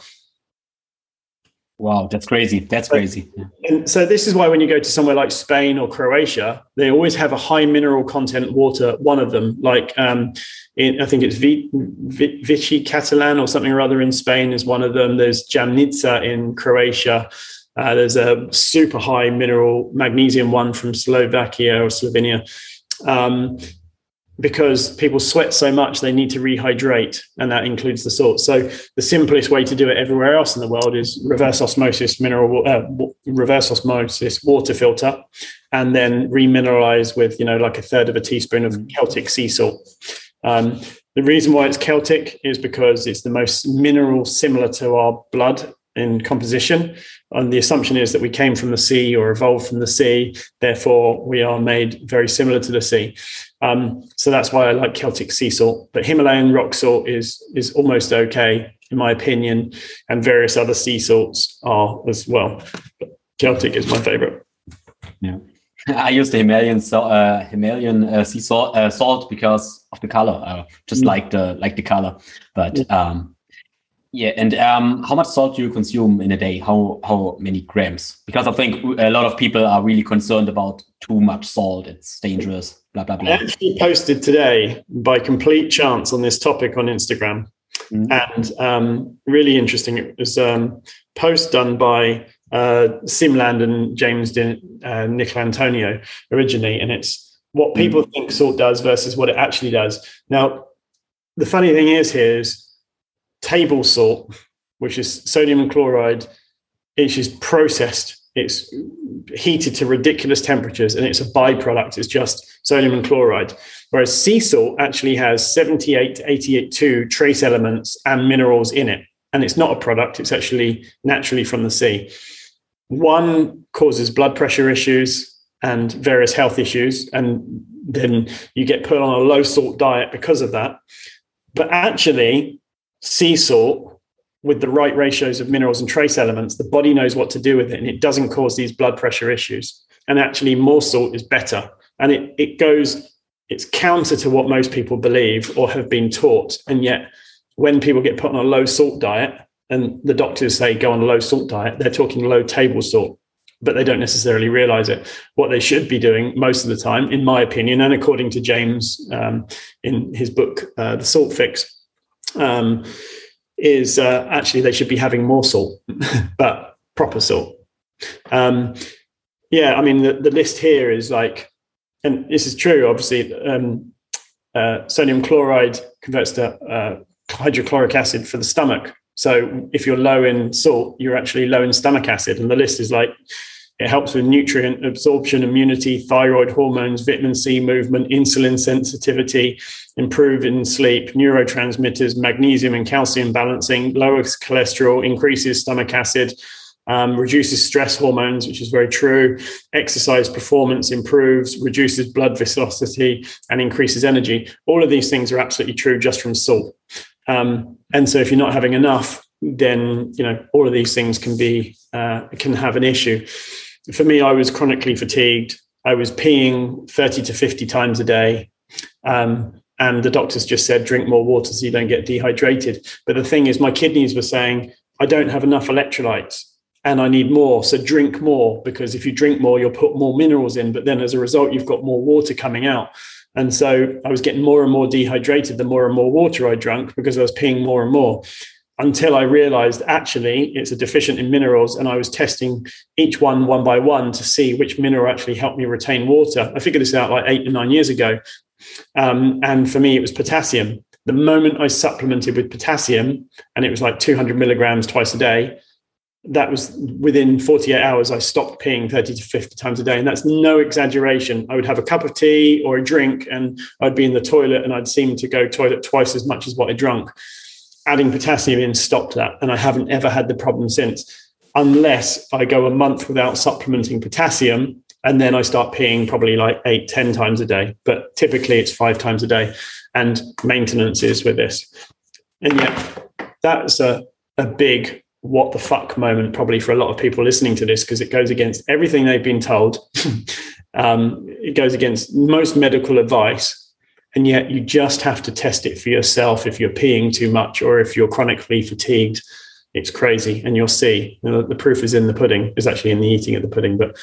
Wow, that's crazy. That's crazy. And so this is why when you go to somewhere like Spain or Croatia, they always have a high mineral content water. One of them, like um, in, I think it's Vichy Catalan or something or other in Spain, is one of them. There's Jamnica in Croatia. Uh, there's a super high mineral magnesium one from Slovakia or Slovenia. Um, because people sweat so much they need to rehydrate and that includes the salt so the simplest way to do it everywhere else in the world is reverse osmosis mineral uh, reverse osmosis water filter and then remineralize with you know like a third of a teaspoon of celtic sea salt um, the reason why it's Celtic is because it's the most mineral similar to our blood in composition. And the assumption is that we came from the sea or evolved from the sea. Therefore, we are made very similar to the sea. Um, so that's why I like Celtic sea salt. But Himalayan rock salt is is almost okay in my opinion, and various other sea salts are as well. But Celtic is my favorite. Yeah. I use the Himalayan uh, Himalayan uh, sea salt, uh, salt because of the color, uh, just mm. like the like the color. But yeah. um, yeah, and um, how much salt do you consume in a day? How how many grams? Because I think a lot of people are really concerned about too much salt. It's dangerous. Blah blah blah. I actually posted today by complete chance on this topic on Instagram, mm. and um, really interesting. It was a um, post done by uh, Siim Land and James De, uh, Nicolantonio originally, and it's what people mm. think salt does versus what it actually does. Now, the funny thing is here is table salt, which is sodium chloride, it's just processed. It's heated to ridiculous temperatures and it's a byproduct. It's just sodium and chloride. Whereas sea salt actually has 78 to 82 trace elements and minerals in it. And it's not a product, it's actually naturally from the sea. One causes blood pressure issues and various health issues. And then you get put on a low salt diet because of that. But actually, sea salt with the right ratios of minerals and trace elements, the body knows what to do with it and it doesn't cause these blood pressure issues. And actually, more salt is better. And it, it goes, it's counter to what most people believe or have been taught. And yet, when people get put on a low salt diet and the doctors say go on a low salt diet, they're talking low table salt, but they don't necessarily realize it. What they should be doing most of the time, in my opinion, and according to James um, in his book, uh, The Salt Fix, um, is uh, actually they should be having more salt, but proper salt. Um, yeah, I mean the, the list here is like, and this is true. Obviously, um, uh, sodium chloride converts to uh, hydrochloric acid for the stomach. So if you're low in salt, you're actually low in stomach acid, and the list is like it helps with nutrient absorption, immunity, thyroid hormones, vitamin C movement, insulin sensitivity, improve in sleep, neurotransmitters, magnesium and calcium balancing, lowers cholesterol, increases stomach acid, um, reduces stress hormones, which is very true. Exercise performance improves, reduces blood viscosity, and increases energy. All of these things are absolutely true just from salt. Um, and so, if you're not having enough, then you know all of these things can be uh, can have an issue for me, I was chronically fatigued. I was peeing 30 to 50 times a day. Um, and the doctors just said, drink more water so you don't get dehydrated. But the thing is, my kidneys were saying, I don't have enough electrolytes and I need more. So drink more because if you drink more, you'll put more minerals in. But then as a result, you've got more water coming out. And so I was getting more and more dehydrated the more and more water I drank because I was peeing more and more until I realized actually it's a deficient in minerals. And I was testing each one one by one to see which mineral actually helped me retain water. I figured this out like eight or nine years ago. Um, and for me, it was potassium. The moment I supplemented with potassium, and it was like 200 milligrams twice a day, that was within 48 hours, I stopped peeing 30 to 50 times a day. And that's no exaggeration. I would have a cup of tea or a drink, and I'd be in the toilet, and I'd seem to go toilet twice as much as what I drunk adding potassium in stopped that. And I haven't ever had the problem since, unless I go a month without supplementing potassium. And then I start peeing probably like eight, ten times a day. But typically it's five times a day. And maintenance is with this. And yet that's a, a big what the fuck moment probably for a lot of people listening to this because it goes against everything they've been told. um, it goes against most medical advice and yet you just have to test it for yourself if you're peeing too much or if you're chronically fatigued. It's crazy and you'll see. You know, the proof is in the pudding. Is actually in the eating of the pudding but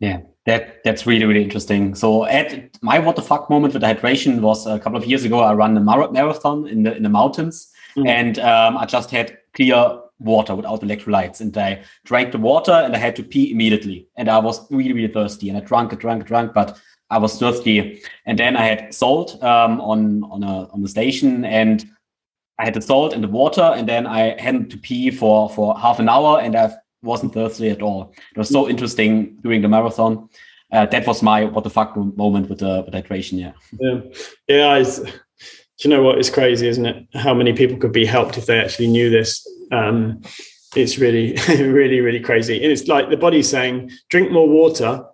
yeah that that's really really interesting. So at my what the fuck moment with the hydration was a couple of years ago i ran a marathon in the in the mountains mm. and um, i just had clear water without electrolytes and i drank the water and i had to pee immediately and i was really really thirsty and i drank it drank drank but I was thirsty. And then I had salt um, on on a on the station, and I had the salt and the water, and then I had to pee for for half an hour, and I wasn't thirsty at all. It was so interesting during the marathon. uh, that was my what the fuck moment with the with hydration. Yeah. Yeah. Yeah. Do you know what? It's crazy, isn't it? How many people could be helped if they actually knew this? Um, it's really, really, really crazy. And it's like the body's saying, drink more water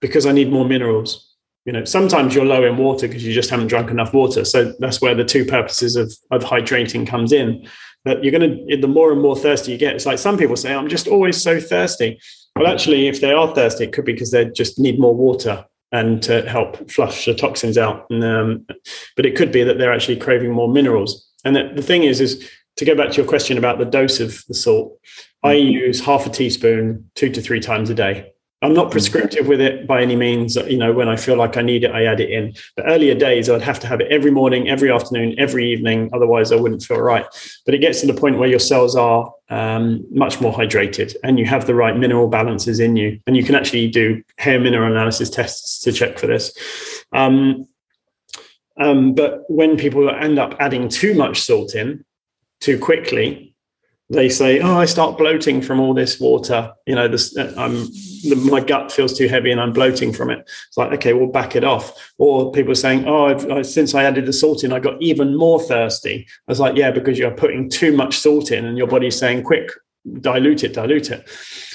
because I need more minerals. You know, sometimes you're low in water because you just haven't drunk enough water. So that's where the two purposes of, of hydrating comes in. That you're going to, the more and more thirsty you get, it's like some people say, I'm just always so thirsty. Well, actually, if they are thirsty, it could be because they just need more water and to help flush the toxins out. And, um, but it could be that they're actually craving more minerals. And the, the thing is, is to go back to your question about the dose of the salt, I mm-hmm. use half a teaspoon two to three times a day. I'm not mm-hmm. prescriptive with it by any means. You know, when I feel like I need it, I add it in. But earlier days, I'd have to have it every morning, every afternoon, every evening. Otherwise, I wouldn't feel right. But it gets to the point where your cells are um, much more hydrated and you have the right mineral balances in you. And you can actually do hair mineral analysis tests to check for this. Um, um, but when people end up adding too much salt in too quickly, they say, "Oh, I start bloating from all this water. You know, this uh, I'm the, my gut feels too heavy and I'm bloating from it." It's like, okay, we'll back it off. Or people are saying, "Oh, I, since I added the salt in, I got even more thirsty." I was like, "Yeah, because you're putting too much salt in, and your body's saying, quick, dilute it, dilute it."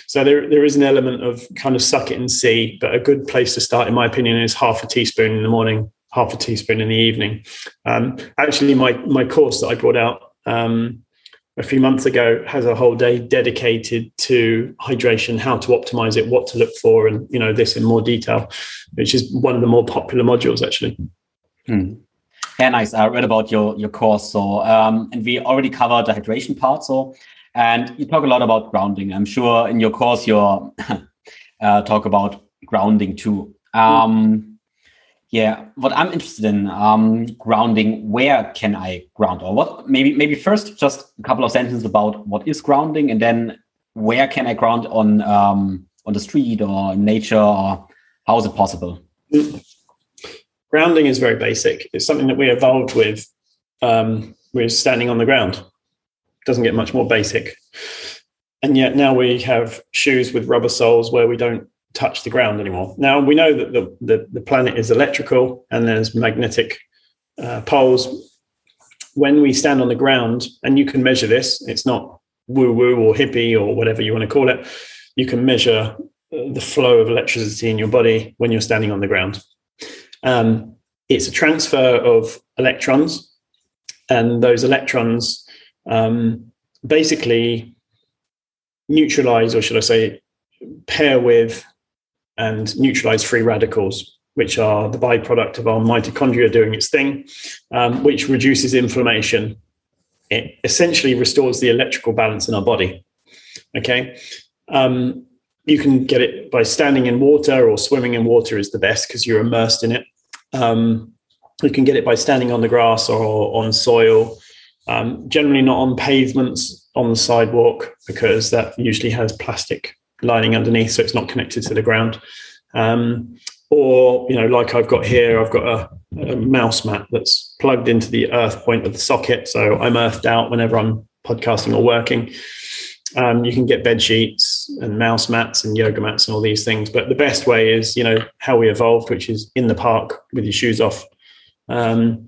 So there, there is an element of kind of suck it and see. But a good place to start, in my opinion, is half a teaspoon in the morning, half a teaspoon in the evening. Um, actually, my my course that I brought out. Um, a few months ago has a whole day dedicated to hydration, how to optimize it, what to look for, and you know this in more detail, which is one of the more popular modules actually. Hmm. Yeah, nice. I read about your your course, so um, and we already covered the hydration part. So, and you talk a lot about grounding. I'm sure in your course you uh, talk about grounding too. Um, yeah, what I'm interested in um, grounding. Where can I ground, or what? Maybe maybe first just a couple of sentences about what is grounding, and then where can I ground on um, on the street or nature, or how is it possible? Grounding is very basic. It's something that we evolved with. Um, we're standing on the ground. Doesn't get much more basic. And yet now we have shoes with rubber soles where we don't touch the ground anymore. Now we know that the, the, the planet is electrical and there's magnetic uh, poles. When we stand on the ground, and you can measure this, it's not woo woo or hippie or whatever you want to call it. You can measure uh, the flow of electricity in your body when you're standing on the ground. Um, it's a transfer of electrons, and those electrons um, basically neutralize, or should I say, pair with and neutralize free radicals, which are the byproduct of our mitochondria doing its thing, um, which reduces inflammation. It essentially restores the electrical balance in our body. Okay. Um, you can get it by standing in water or swimming in water is the best because you're immersed in it. Um, you can get it by standing on the grass or on soil. Um, generally, not on pavements on the sidewalk because that usually has plastic lining underneath, so it's not connected to the ground. Um, or you know, like I've got here, I've got a, a, mouse mat that's plugged into the earth point of the socket, so I'm earthed out whenever I'm podcasting or working. Um, you can get bed sheets and mouse mats and yoga mats and all these things, but the best way is you know how we evolved, which is in the park with your shoes off. Um,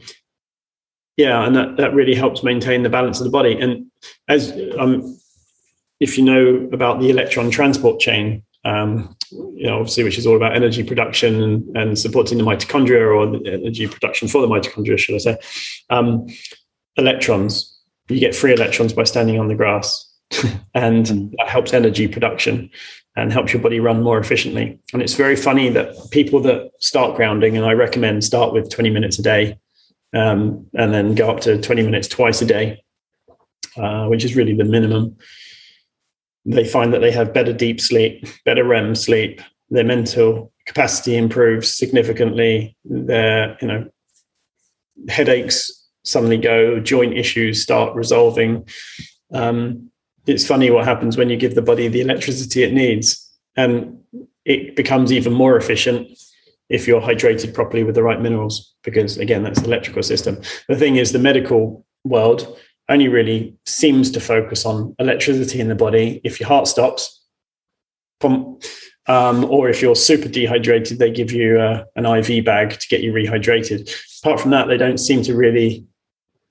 yeah, and that, that really helps maintain the balance of the body. And as um, if you know about the electron transport chain, um, you know, obviously, which is all about energy production and, and, supporting the mitochondria or the energy production for the mitochondria, should I say. Um, electrons, you get free electrons by standing on the grass, and mm. that helps energy production and helps your body run more efficiently. And it's very funny that people that start grounding, and I recommend start with 20 minutes a day um, and then go up to 20 minutes twice a day, uh, which is really the minimum they find that they have better deep sleep, better REM sleep, their mental capacity improves significantly, their you know headaches suddenly go, joint issues start resolving. Um, it's funny what happens when you give the body the electricity it needs, and it becomes even more efficient if you're hydrated properly with the right minerals, because again, that's the electrical system. The thing is, the medical world only really seems to focus on electricity in the body. If your heart stops, Um, or if you're super dehydrated, they give you uh, an IV bag to get you rehydrated. Apart from that, they don't seem to really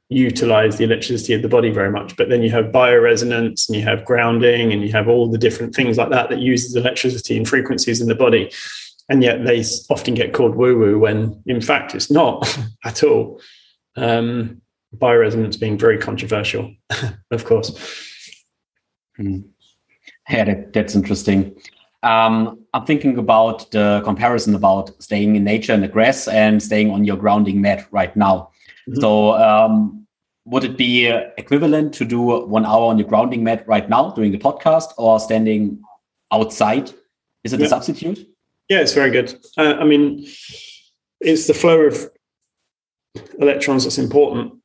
utilize the electricity of the body very much. But then you have bioresonance and you have grounding and you have all the different things like that that uses electricity and frequencies in the body. And yet they often get called woo woo when in fact it's not at all. Um, bioresonance being very controversial, of course. Mm. Yeah, that, that's interesting. Um, I'm thinking about the comparison about staying in nature in the grass and staying on your grounding mat right now. Mm-hmm. So, um, would it be equivalent to do one hour on your grounding mat right now doing the podcast or standing outside? Is it yeah. a substitute? Yeah, it's very good. Uh, I mean, it's the flow of electrons that's important.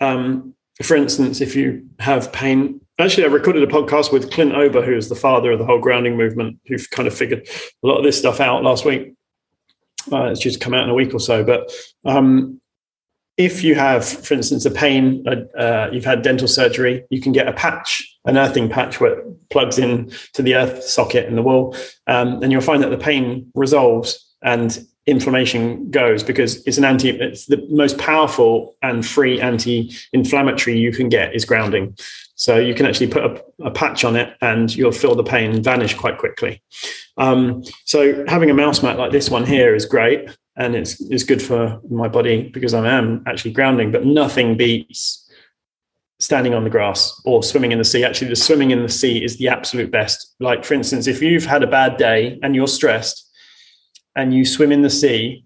Um, for instance, if you have pain actually, I recorded a podcast with Clint Ober, who is the father of the whole grounding movement, who kind of figured a lot of this stuff out last week. Uh, it's to come out in a week or so. But um, if you have, for instance, a pain, uh, uh, you've had dental surgery, you can get a patch, an earthing patch where it plugs in to the earth socket in the wall, um, and you'll find that the pain resolves and inflammation goes because it's an anti it's the most powerful and free anti-inflammatory you can get is grounding. So you can actually put a, a patch on it and you'll feel the pain vanish quite quickly. Um, so having a mouse mat like this one here is great and it's it's good for my body because i am actually grounding but nothing beats standing on the grass or swimming in the sea. Actually the swimming in the sea is the absolute best. Like for instance if you've had a bad day and you're stressed and you swim in the sea,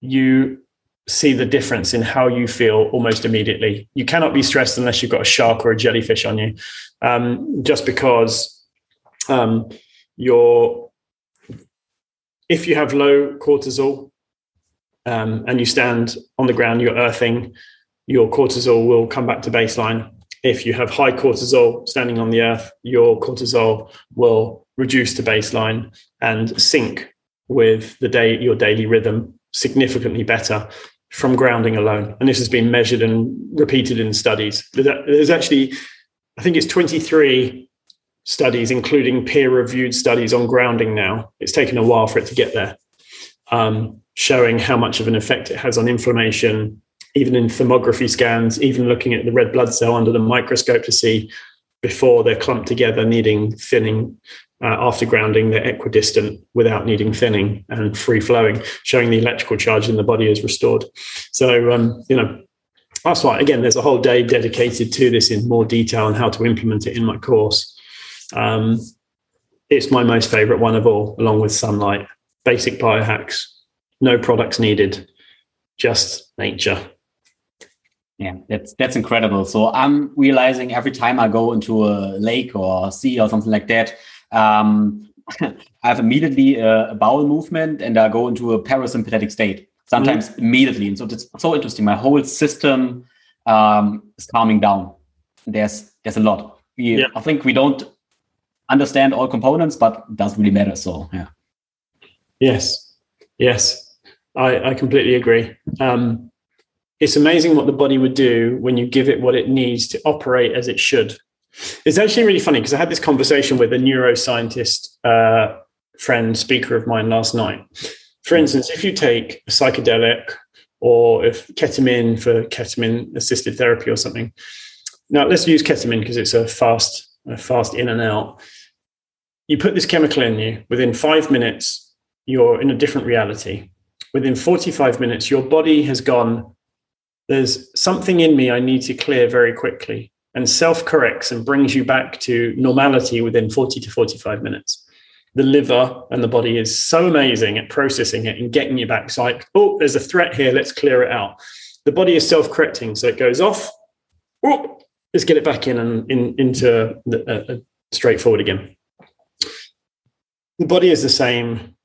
you see the difference in how you feel almost immediately. You cannot be stressed unless you've got a shark or a jellyfish on you, um, just because um, you're. If you have low cortisol um, and you stand on the ground, you're earthing, your cortisol will come back to baseline. If you have high cortisol standing on the earth, your cortisol will reduce to baseline and sink with the day your daily rhythm significantly better from grounding alone. And this has been measured and repeated in studies. There's actually, I think it's 23 studies, including peer-reviewed studies on grounding now. It's taken a while for it to get there, um, showing how much of an effect it has on inflammation, even in thermography scans, even looking at the red blood cell under the microscope to see before they're clumped together, needing thinning uh, after grounding, they're equidistant without needing thinning and free flowing, showing the electrical charge in the body is restored. So, um, you know, that's why, again, there's a whole day dedicated to this in more detail and how to implement it in my course. Um, it's my most favorite one of all, along with sunlight. Basic biohacks, no products needed, just nature. Yeah, that's that's incredible. So I'm realizing every time I go into a lake or sea or something like that, um, I have immediately a, a, bowel movement and I go into a parasympathetic state, sometimes mm. immediately. And so it's so interesting. My whole system um, is calming down. There's there's a lot. We, yeah. I think we don't understand all components, but it doesn't really matter. So yeah. Yes, yes, I, I completely agree. Um, it's amazing what the body would do when you give it what it needs to operate as it should. It's actually really funny because I had this conversation with a neuroscientist uh, friend, speaker of mine last night. For instance, if you take a psychedelic or if ketamine for ketamine assisted therapy or something. Now let's use ketamine because it's a fast, a fast in and out. You put this chemical in you, within five minutes, you're in a different reality. Within 45 minutes, your body has gone, there's something in me I need to clear very quickly and self corrects and brings you back to normality within 40 to 45 minutes. The liver and the body is so amazing at processing it and getting you back. It's like, oh, there's a threat here. Let's clear it out. The body is self correcting. So it goes off. Oh, let's get it back in and in, into the, uh, straightforward again. The body is the same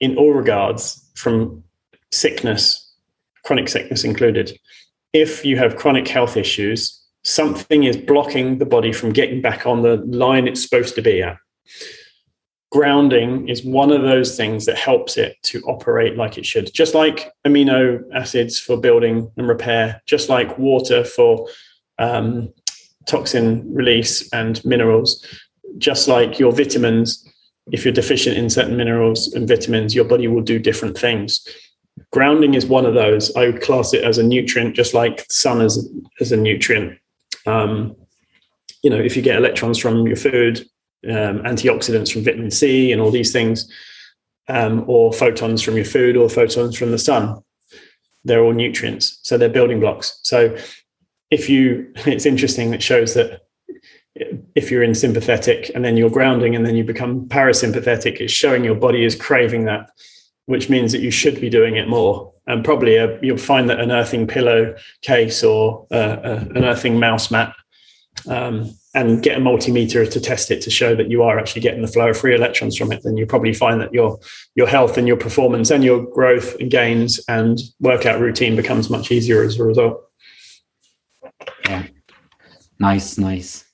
in all regards from sickness, chronic sickness included. If you have chronic health issues, something is blocking the body from getting back on the line it's supposed to be at. Grounding is one of those things that helps it to operate like it should, just like amino acids for building and repair, just like water for um, toxin release and minerals, just like your vitamins if you're deficient in certain minerals and vitamins, your body will do different things. Grounding is one of those. I would class it as a nutrient, just like sun as, as a nutrient. Um, you know, if you get electrons from your food, um, antioxidants from vitamin C, and all these things, um, or photons from your food, or photons from the sun, they're all nutrients. So they're building blocks. So if you, it's interesting. It shows that if you're in sympathetic and then you're grounding and then you become parasympathetic, it's showing your body is craving that, which means that you should be doing it more. And probably a, uh, you'll find that an earthing pillow case or uh, uh, an earthing mouse mat um, and get a multimeter to test it to show that you are actually getting the flow of free electrons from it, then you probably find that your your health and your performance and your growth and gains and workout routine becomes much easier as a result. Yeah. Nice, nice.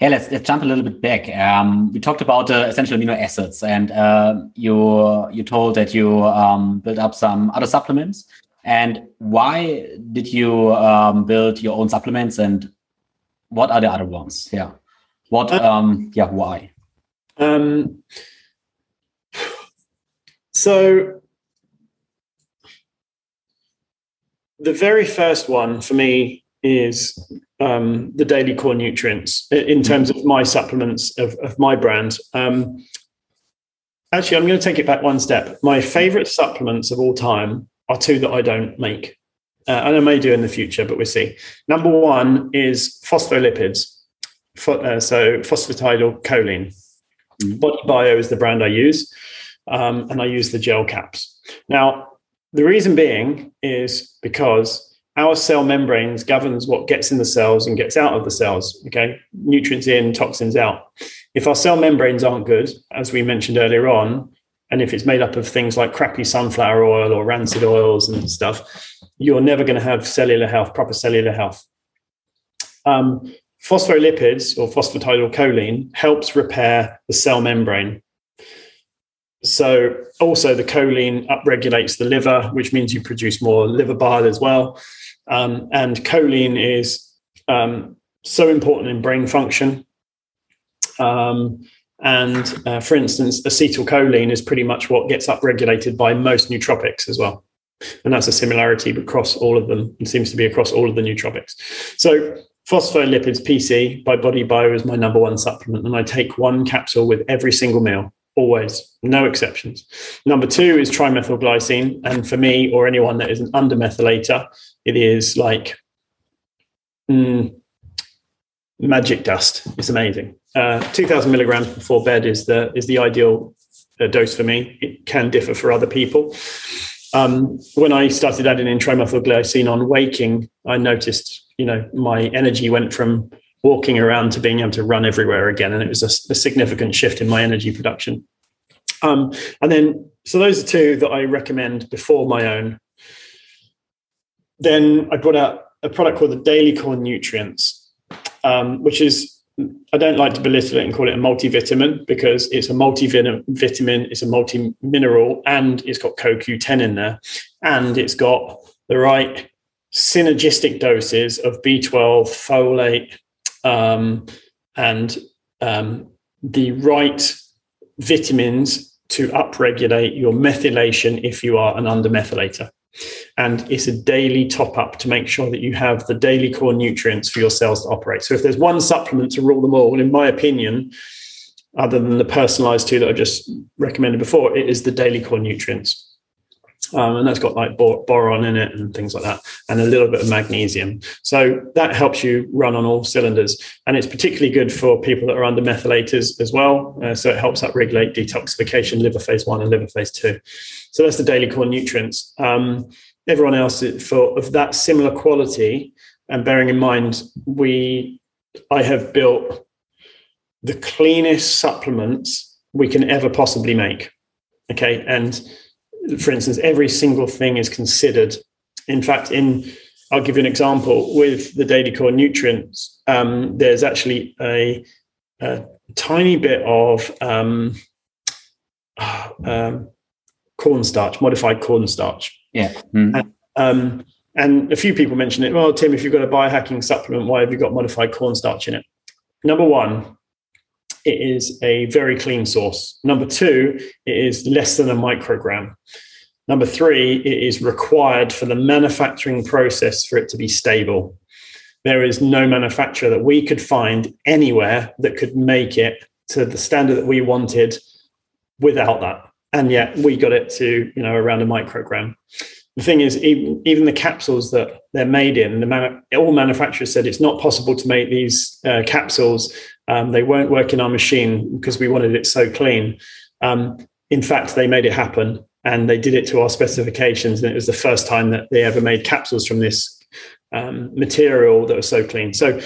Yeah, let's let's jump a little bit back. Um, we talked about uh, essential amino acids, and uh, you you told that you um, built up some other supplements. And why did you um, build your own supplements? And what are the other ones? Yeah, what? Uh, um, yeah, why? Um, so the very first one for me is um, the daily core nutrients in terms of my supplements of, of my brand. Um, actually, I'm going to take it back one step. My favorite supplements of all time are two that I don't make. Uh, and I may do in the future, but we'll see. Number one is phospholipids. Uh, so phosphatidylcholine. Mm. Body Bio is the brand I use, um, and I use the gel caps. Now, the reason being is because our cell membranes governs what gets in the cells and gets out of the cells okay? Nutrients in toxins out. If our cell membranes aren't good as we mentioned earlier on and if it's made up of things like crappy sunflower oil or rancid oils and stuff you're never going to have cellular health proper cellular health. Um, phospholipids or phosphatidylcholine helps repair the cell membrane. So also the choline upregulates the liver which means you produce more liver bile as well um, and choline is um, so important in brain function. Um, and uh, for instance, acetylcholine is pretty much what gets upregulated by most nootropics as well. And that's a similarity across all of them. It seems to be across all of the nootropics. So phospholipids PC by Body Bio is my number one supplement. And I take one capsule with every single meal always, no exceptions. Number two is trimethylglycine. And for me or anyone that is an undermethylator, it is like mm, magic dust. It's amazing. Uh, 2000 milligrams before bed is the, is the ideal uh, dose for me. It can differ for other people. Um, when I started adding in trimethylglycine on waking, I noticed, you know, my energy went from walking around to being able to run everywhere again. And it was a, a significant shift in my energy production. Um, and then, so those are two that I recommend before my own. Then I brought out a product called the Daily Core Nutrients, um, which is I don't like to belittle it and call it a multivitamin because it's a multivitamin, it's a multi mineral, and it's got CoQ10 in there, and it's got the right synergistic doses of B12, folate, um, and um, the right vitamins to upregulate your methylation if you are an undermethylator. And it's a daily top up to make sure that you have the daily core nutrients for your cells to operate. So if there's one supplement to rule them all, in my opinion, other than the personalized two that I just recommended before, it is the daily core nutrients. Um, and that's got like boron in it and things like that, and a little bit of magnesium. So that helps you run on all cylinders. And it's particularly good for people that are under methylators as well. Uh, so it helps upregulate detoxification, liver phase one and liver phase two. So that's the daily core nutrients. Um, everyone else for of that similar quality, and bearing in mind, we I have built the cleanest supplements we can ever possibly make. Okay, and for instance, every single thing is considered. In fact, in I'll give you an example with the daily core nutrients. Um, there's actually a, a, tiny bit of um, um, cornstarch, modified cornstarch. Yeah. Mm. And, um, and a few people mentioned it. Well, Tim, if you've got a biohacking supplement, why have you got modified cornstarch in it? Number one, it is a very clean source. Number two, it is less than a microgram. Number three, it is required for the manufacturing process for it to be stable. There is no manufacturer that we could find anywhere that could make it to the standard that we wanted without that. And yet we got it to, you know, around a microgram. The thing is, even, even the capsules that they're made in, the all manufacturers said it's not possible to make these uh, capsules. Um, they won't work in our machine because we wanted it so clean. Um, in fact, they made it happen and they did it to our specifications. And it was the first time that they ever made capsules from this um, material that was so clean. So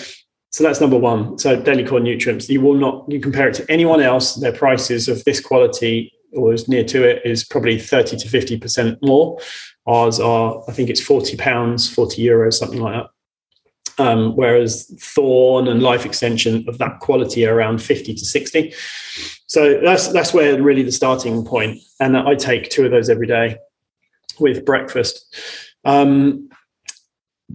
so that's number one. So daily core nutrients, you will not, you compare it to anyone else, their prices of this quality or as near to it is probably 30 to 50% more. Ours are, I think it's 40 pounds, 40 euros, something like that. Um, whereas Thorne and Life Extension of that quality are around 50 to 60. So that's that's where really the starting point. And I take two of those every day with breakfast. Um,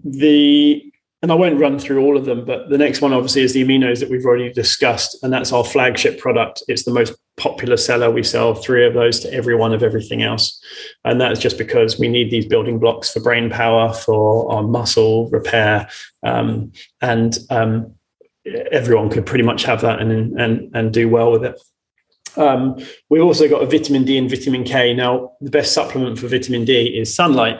the and I won't run through all of them, but the next one obviously is the aminos that we've already discussed, and that's our flagship product. It's the most popular seller. We sell three of those to every one of everything else, and that's just because we need these building blocks for brain power, for our muscle repair, um, and um, everyone could pretty much have that and and and do well with it. Um, we've also got a vitamin D and vitamin K. Now, the best supplement for vitamin D is sunlight.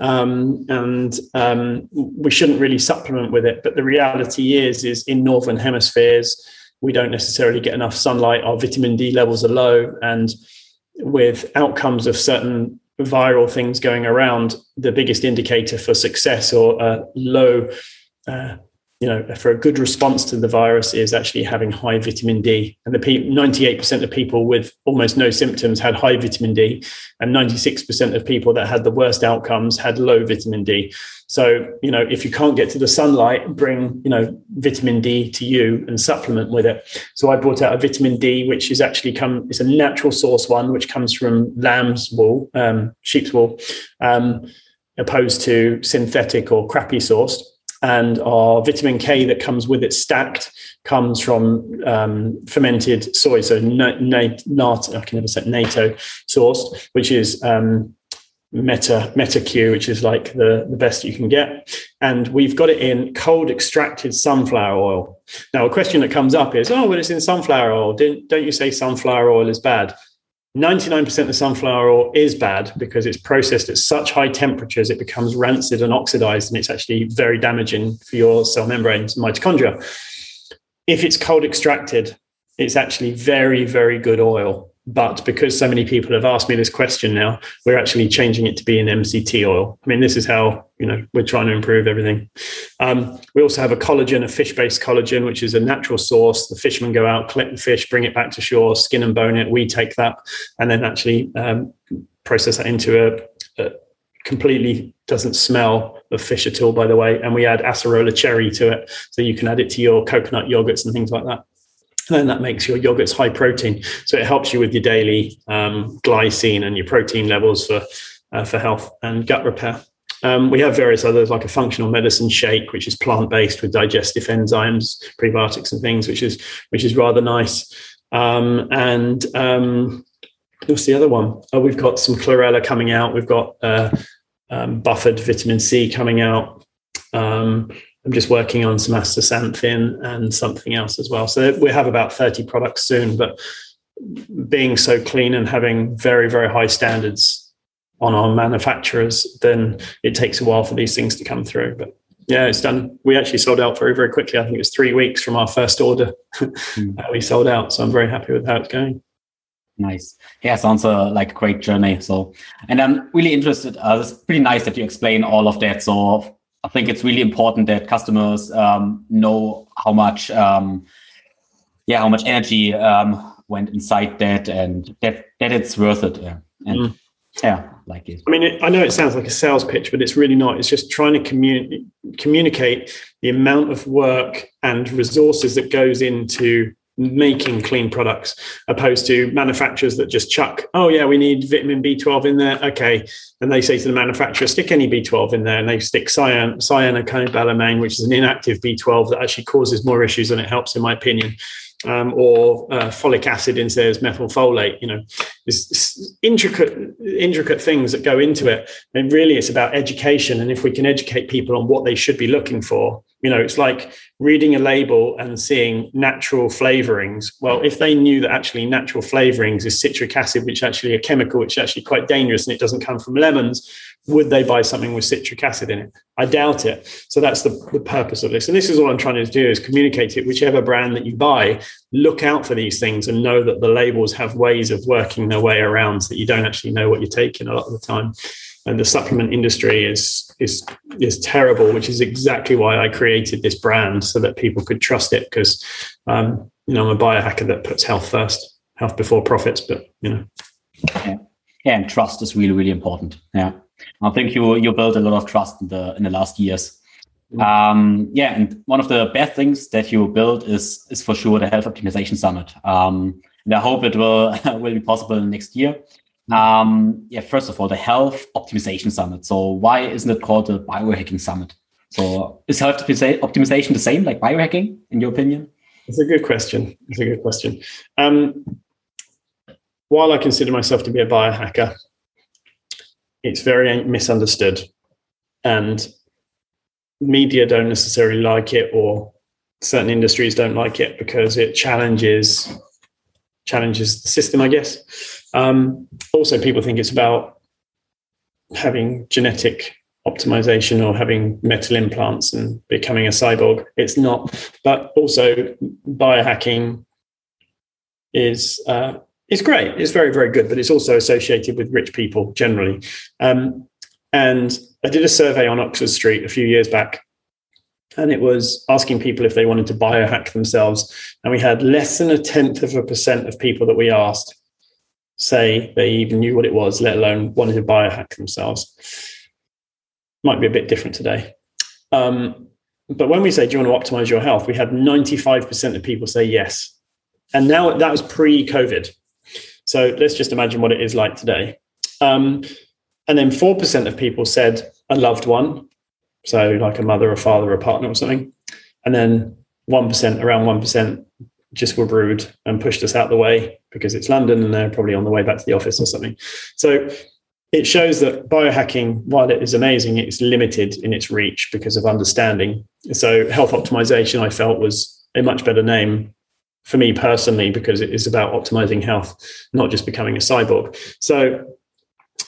Um, and um, we shouldn't really supplement with it. But the reality is, is in northern hemispheres, we don't necessarily get enough sunlight. Our vitamin D levels are low, and with outcomes of certain viral things going around, the biggest indicator for success or a low uh, you know, for a good response to the virus is actually having high vitamin D. And the 98% of people with almost no symptoms had high vitamin D, and 96% of people that had the worst outcomes had low vitamin D. So, you know, if you can't get to the sunlight, bring, you know, vitamin D to you and supplement with it. So I brought out a vitamin D, which is actually come, it's a natural source one, which comes from lamb's wool, um, sheep's wool, um, opposed to synthetic or crappy sourced and our vitamin K that comes with it stacked comes from um, fermented soy, so not I can never say natto sourced, which is um, Meta MenaQ, which is like the, the best you can get. And we've got it in cold extracted sunflower oil. Now, a question that comes up is, oh, well, it's in sunflower oil. Don't, don't you say sunflower oil is bad? 99% of the sunflower oil is bad because it's processed at such high temperatures it becomes rancid and oxidized and it's actually very damaging for your cell membranes and mitochondria. If it's cold extracted it's actually very very good oil but because so many people have asked me this question now, we're actually changing it to be an MCT oil. I mean, this is how you know we're trying to improve everything. Um, we also have a collagen, a fish-based collagen, which is a natural source. The fishermen go out, collect the fish, bring it back to shore, skin and bone it. We take that and then actually um, process that into a, a completely doesn't smell of fish at all, by the way. And we add acerola cherry to it, so you can add it to your coconut yogurts and things like that and then that makes your yogurts high protein. So it helps you with your daily um, glycine and your protein levels for uh, for health and gut repair. Um, we have various others like a functional medicine shake, which is plant based with digestive enzymes, prebiotics, and things, which is which is rather nice. Um, and um, what's the other one? Oh, we've got some chlorella coming out. We've got uh, um, buffered vitamin C coming out. I'm just working on some astaxanthin and something else as well. So we have about 30 products soon, but being so clean and having very, very high standards on our manufacturers, then it takes a while for these things to come through. But yeah, it's done. We actually sold out very, very quickly. I think it was three weeks from our first order. mm. we sold out. So I'm very happy with how it's going. Nice. Yeah, sounds uh, like a great journey. So, and I'm really interested. Uh, it's pretty nice that you explain all of that. So, I think it's really important that customers um, know how much, um, yeah, how much energy um, went inside that, and that that it's worth it. Yeah, and mm. yeah, like it. I mean, it, I know it sounds like a sales pitch, but it's really not. It's just trying to commun- communicate the amount of work and resources that goes into making clean products opposed to manufacturers that just chuck oh yeah we need vitamin b12 in there okay and they say to the manufacturer stick any b12 in there and they stick cyan cyanocobalamin which is an inactive b12 that actually causes more issues than it helps in my opinion um, or uh, folic acid instead of methylfolate. You know, there's intricate intricate things that go into it. And really, it's about education. And if we can educate people on what they should be looking for, you know, it's like reading a label and seeing natural flavorings. Well, if they knew that actually natural flavorings is citric acid, which actually a chemical, which is actually quite dangerous, and it doesn't come from lemons, would they buy something with citric acid in it? I doubt it. So that's the, the purpose of this. And this is all I'm trying to do is communicate it. Whichever brand that you buy, look out for these things and know that the labels have ways of working their way around so that you don't actually know what you're taking a lot of the time. And the supplement industry is is is terrible, which is exactly why I created this brand so that people could trust it. Because um, you know I'm a biohacker that puts health first, health before profits. But you know, yeah, yeah and trust is really really important. Yeah. I think you you built a lot of trust in the in the last years. Mm. Um, yeah, and one of the best things that you built is is for sure the Health Optimization Summit. Um, and I hope it will will be possible next year. Um, yeah, first of all, the Health Optimization Summit. So why isn't it called the Biohacking Summit? So is health optimization the same like biohacking, in your opinion? It's a good question. It's a good question. Um, while I consider myself to be a biohacker, it's very misunderstood and media don't necessarily like it or certain industries don't like it because it challenges challenges the system i guess um, also people think it's about having genetic optimization or having metal implants and becoming a cyborg it's not but also biohacking is uh, it's great. It's very, very good, but it's also associated with rich people generally. Um, and I did a survey on Oxford Street a few years back, and it was asking people if they wanted to biohack themselves. And we had less than a tenth of a percent of people that we asked say they even knew what it was, let alone wanted to biohack themselves. Might be a bit different today. Um, but when we say, do you want to optimize your health? We had 95% of people say yes. And now that was pre COVID. So let's just imagine what it is like today. Um, and then 4% of people said a loved one, so like a mother, a father, a partner, or something. And then 1%, around 1%, just were rude and pushed us out the way because it's London and they're probably on the way back to the office or something. So it shows that biohacking, while it is amazing, it's limited in its reach because of understanding. So health optimization, I felt, was a much better name for me personally because it is about optimizing health, not just becoming a cyborg. So,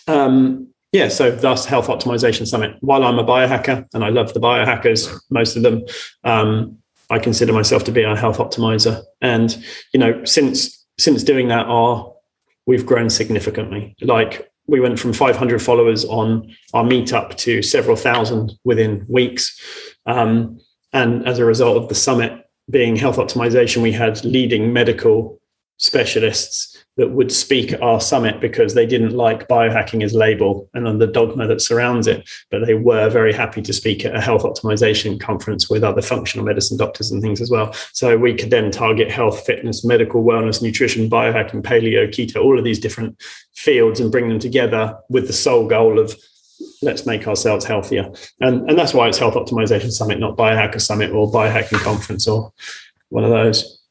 um, yeah, so thus Health Optimization Summit. While I'm a biohacker and I love the biohackers, most of them, um, I consider myself to be a health optimizer. And you know, since since doing that, our we've grown significantly. Like we went from 500 followers on our meetup to several thousand within weeks. Um, and as a result of the summit, being health optimization, we had leading medical specialists that would speak at our summit because they didn't like biohacking as label and the dogma that surrounds it, but they were very happy to speak at a health optimization conference with other functional medicine doctors and things as well. So we could then target health, fitness, medical wellness, nutrition, biohacking, paleo, keto, all of these different fields and bring them together with the sole goal of let's make ourselves healthier. And, and that's why it's Health Optimization Summit, not Biohacker Summit or Biohacking Conference or one of those.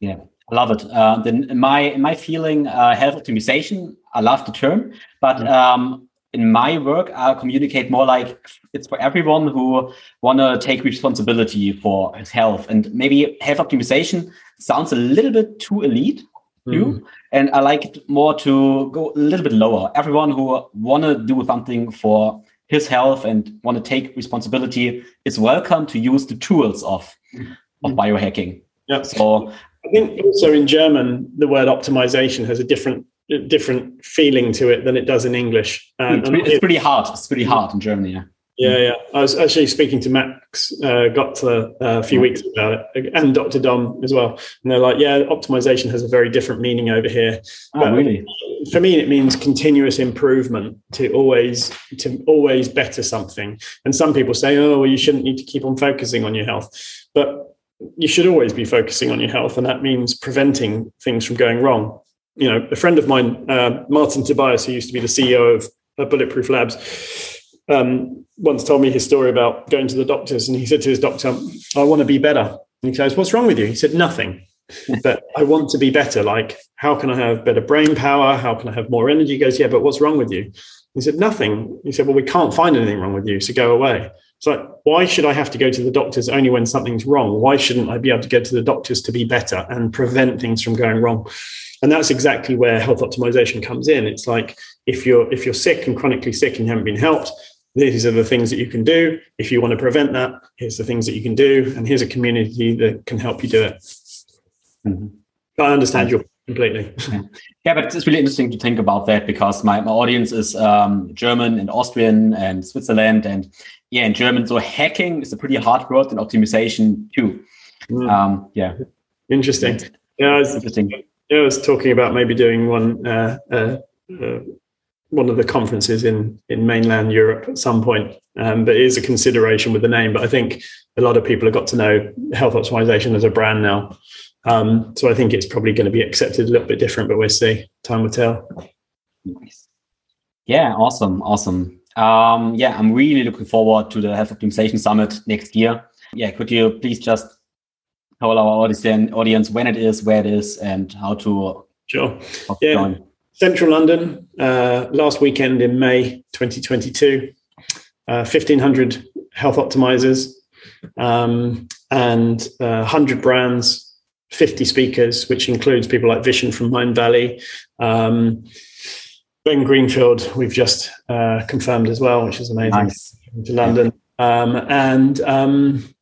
Yeah, love it. Uh, then my my feeling, uh, health optimization, I love the term, but um, in my work, I communicate more like it's for everyone who want to take responsibility for his health. And maybe health optimization sounds a little bit too elite mm. And I like it more to go a little bit lower. Everyone who want to do something for his health and want to take responsibility is welcome to use the tools of, mm. of biohacking. Yeah. So I think also in German, the word optimization has a different different feeling to it than it does in English. Um, it's, pretty, it's pretty hard. It's pretty hard in Germany. Yeah. Yeah, yeah. I was actually speaking to Max uh, Gotzler uh, a few weeks ago, about it and Dr. Dom as well. And they're like, yeah, optimization has a very different meaning over here. Oh, but really? For me, it means continuous improvement to always to always better something. And some people say, oh, well, you shouldn't need to keep on focusing on your health. But you should always be focusing on your health, and that means preventing things from going wrong. You know, a friend of mine, uh, Martin Tobias, who used to be the CEO of uh, Bulletproof Labs, um, once told me his story about going to the doctors, and he said to his doctor, "I want to be better." And he goes, "What's wrong with you?" He said, "Nothing." but I want to be better. Like, how can I have better brain power? How can I have more energy? He goes, yeah, but what's wrong with you? He said, nothing. He said, well, we can't find anything wrong with you, so go away. Like, why should I have to go to the doctors only when something's wrong? Why shouldn't I be able to go to the doctors to be better and prevent things from going wrong? And that's exactly where health optimization comes in. It's like if you're if you're sick and chronically sick and you haven't been helped, these are the things that you can do. If you want to prevent that, here's the things that you can do, and here's a community that can help you do it. Mm-hmm. I understand you completely. yeah, but it's really interesting to think about that because my, my audience is um, German and Austrian and Switzerland. And yeah, in German, so hacking is a pretty hard word and optimization too. Mm. Um, yeah. Interesting. Yeah, I was, interesting. Yeah, I was talking about maybe doing one uh, uh, uh, one of the conferences in in mainland Europe at some point. Um, but it is a consideration with the name. But I think a lot of people have got to know health optimization as a brand now. Um, so I think it's probably going to be accepted a little bit different, but we'll see. Time will tell. Nice. Yeah, awesome, awesome. Um, yeah, I'm really looking forward to the Health Optimization Summit next year. Yeah, could you please just tell our audience when it is, where it is, and how to sure. Yeah. Join. Central London, uh, last weekend in May 2022, uh, 1,500 health optimizers um, and uh, 100 brands 50 speakers, which includes people like Vishen from Mindvalley. Um, ben Greenfield, we've just uh, confirmed as well, which is amazing. Nice. To London. Um, and um,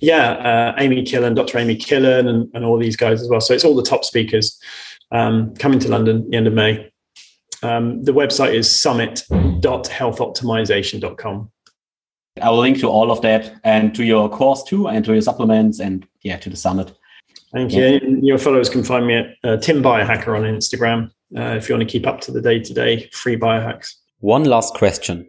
yeah, uh, Amy Killen, Dr. Amy Killen, and, and, all these guys as well. So it's all the top speakers um, coming to London the end of May. Um, the website is summit.healthoptimization.com. I will link to all of that and to your course too, and to your supplements, and yeah, to the summit. Thank you. Yeah. Your followers can find me at uh, Tim Biohacker on Instagram uh, if you want to keep up to the day to day free biohacks. One last question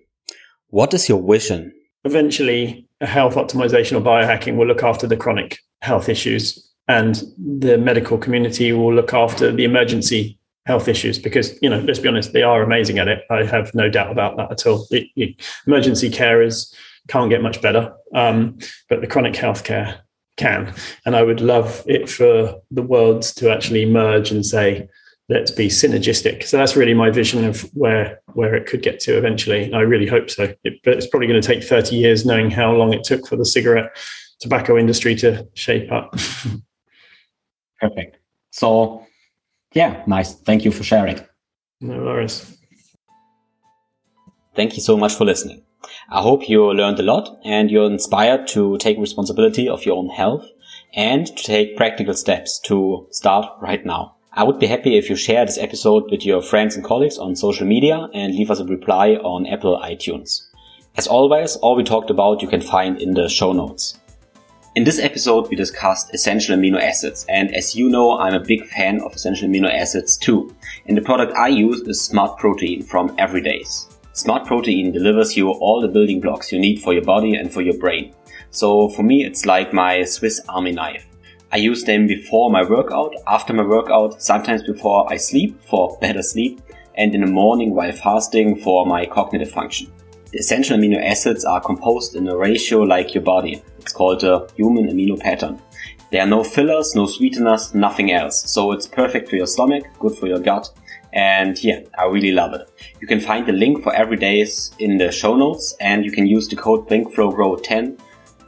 What is your vision? Eventually, a health optimization or biohacking will look after the chronic health issues, and the medical community will look after the emergency health issues because you know let's be honest they are amazing at it i have no doubt about that at all it, it, emergency carers can't get much better um, but the chronic health care can. And I would love it for the worlds to actually merge and say, let's be synergistic. So that's really my vision of where where it could get to eventually. I really hope so. It, but it's probably going to take 30 years knowing how long it took for the cigarette tobacco industry to shape up. Perfect. So yeah, nice. Thank you for sharing. No worries. Thank you so much for listening. I hope you learned a lot and you're inspired to take responsibility of your own health and to take practical steps to start right now. I would be happy if you share this episode with your friends and colleagues on social media and leave us a reply on Apple iTunes. As always, all we talked about you can find in the show notes. In this episode, we discussed essential amino acids, and as you know, I'm a big fan of essential amino acids too. And the product I use is Smart Protein from Everydays. Smart Protein delivers you all the building blocks you need for your body and for your brain. So for me, it's like my Swiss army knife. I use them before my workout, after my workout, sometimes before I sleep for better sleep, and in the morning while fasting for my cognitive function. The essential amino acids are composed in a ratio like your body. It's called a human amino pattern. There are no fillers, no sweeteners, nothing else. So it's perfect for your stomach, good for your gut, and yeah, I really love it. You can find the link for Everydays in the show notes and you can use the code ThinkFlowGrow10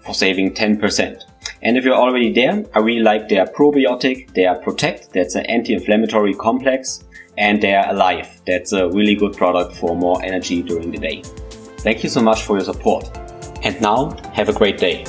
for saving 10%. And if you're already there, I really like their probiotic, their protect, that's an anti-inflammatory complex, and their alive, that's a really good product for more energy during the day. Thank you so much for your support. And now, have a great day.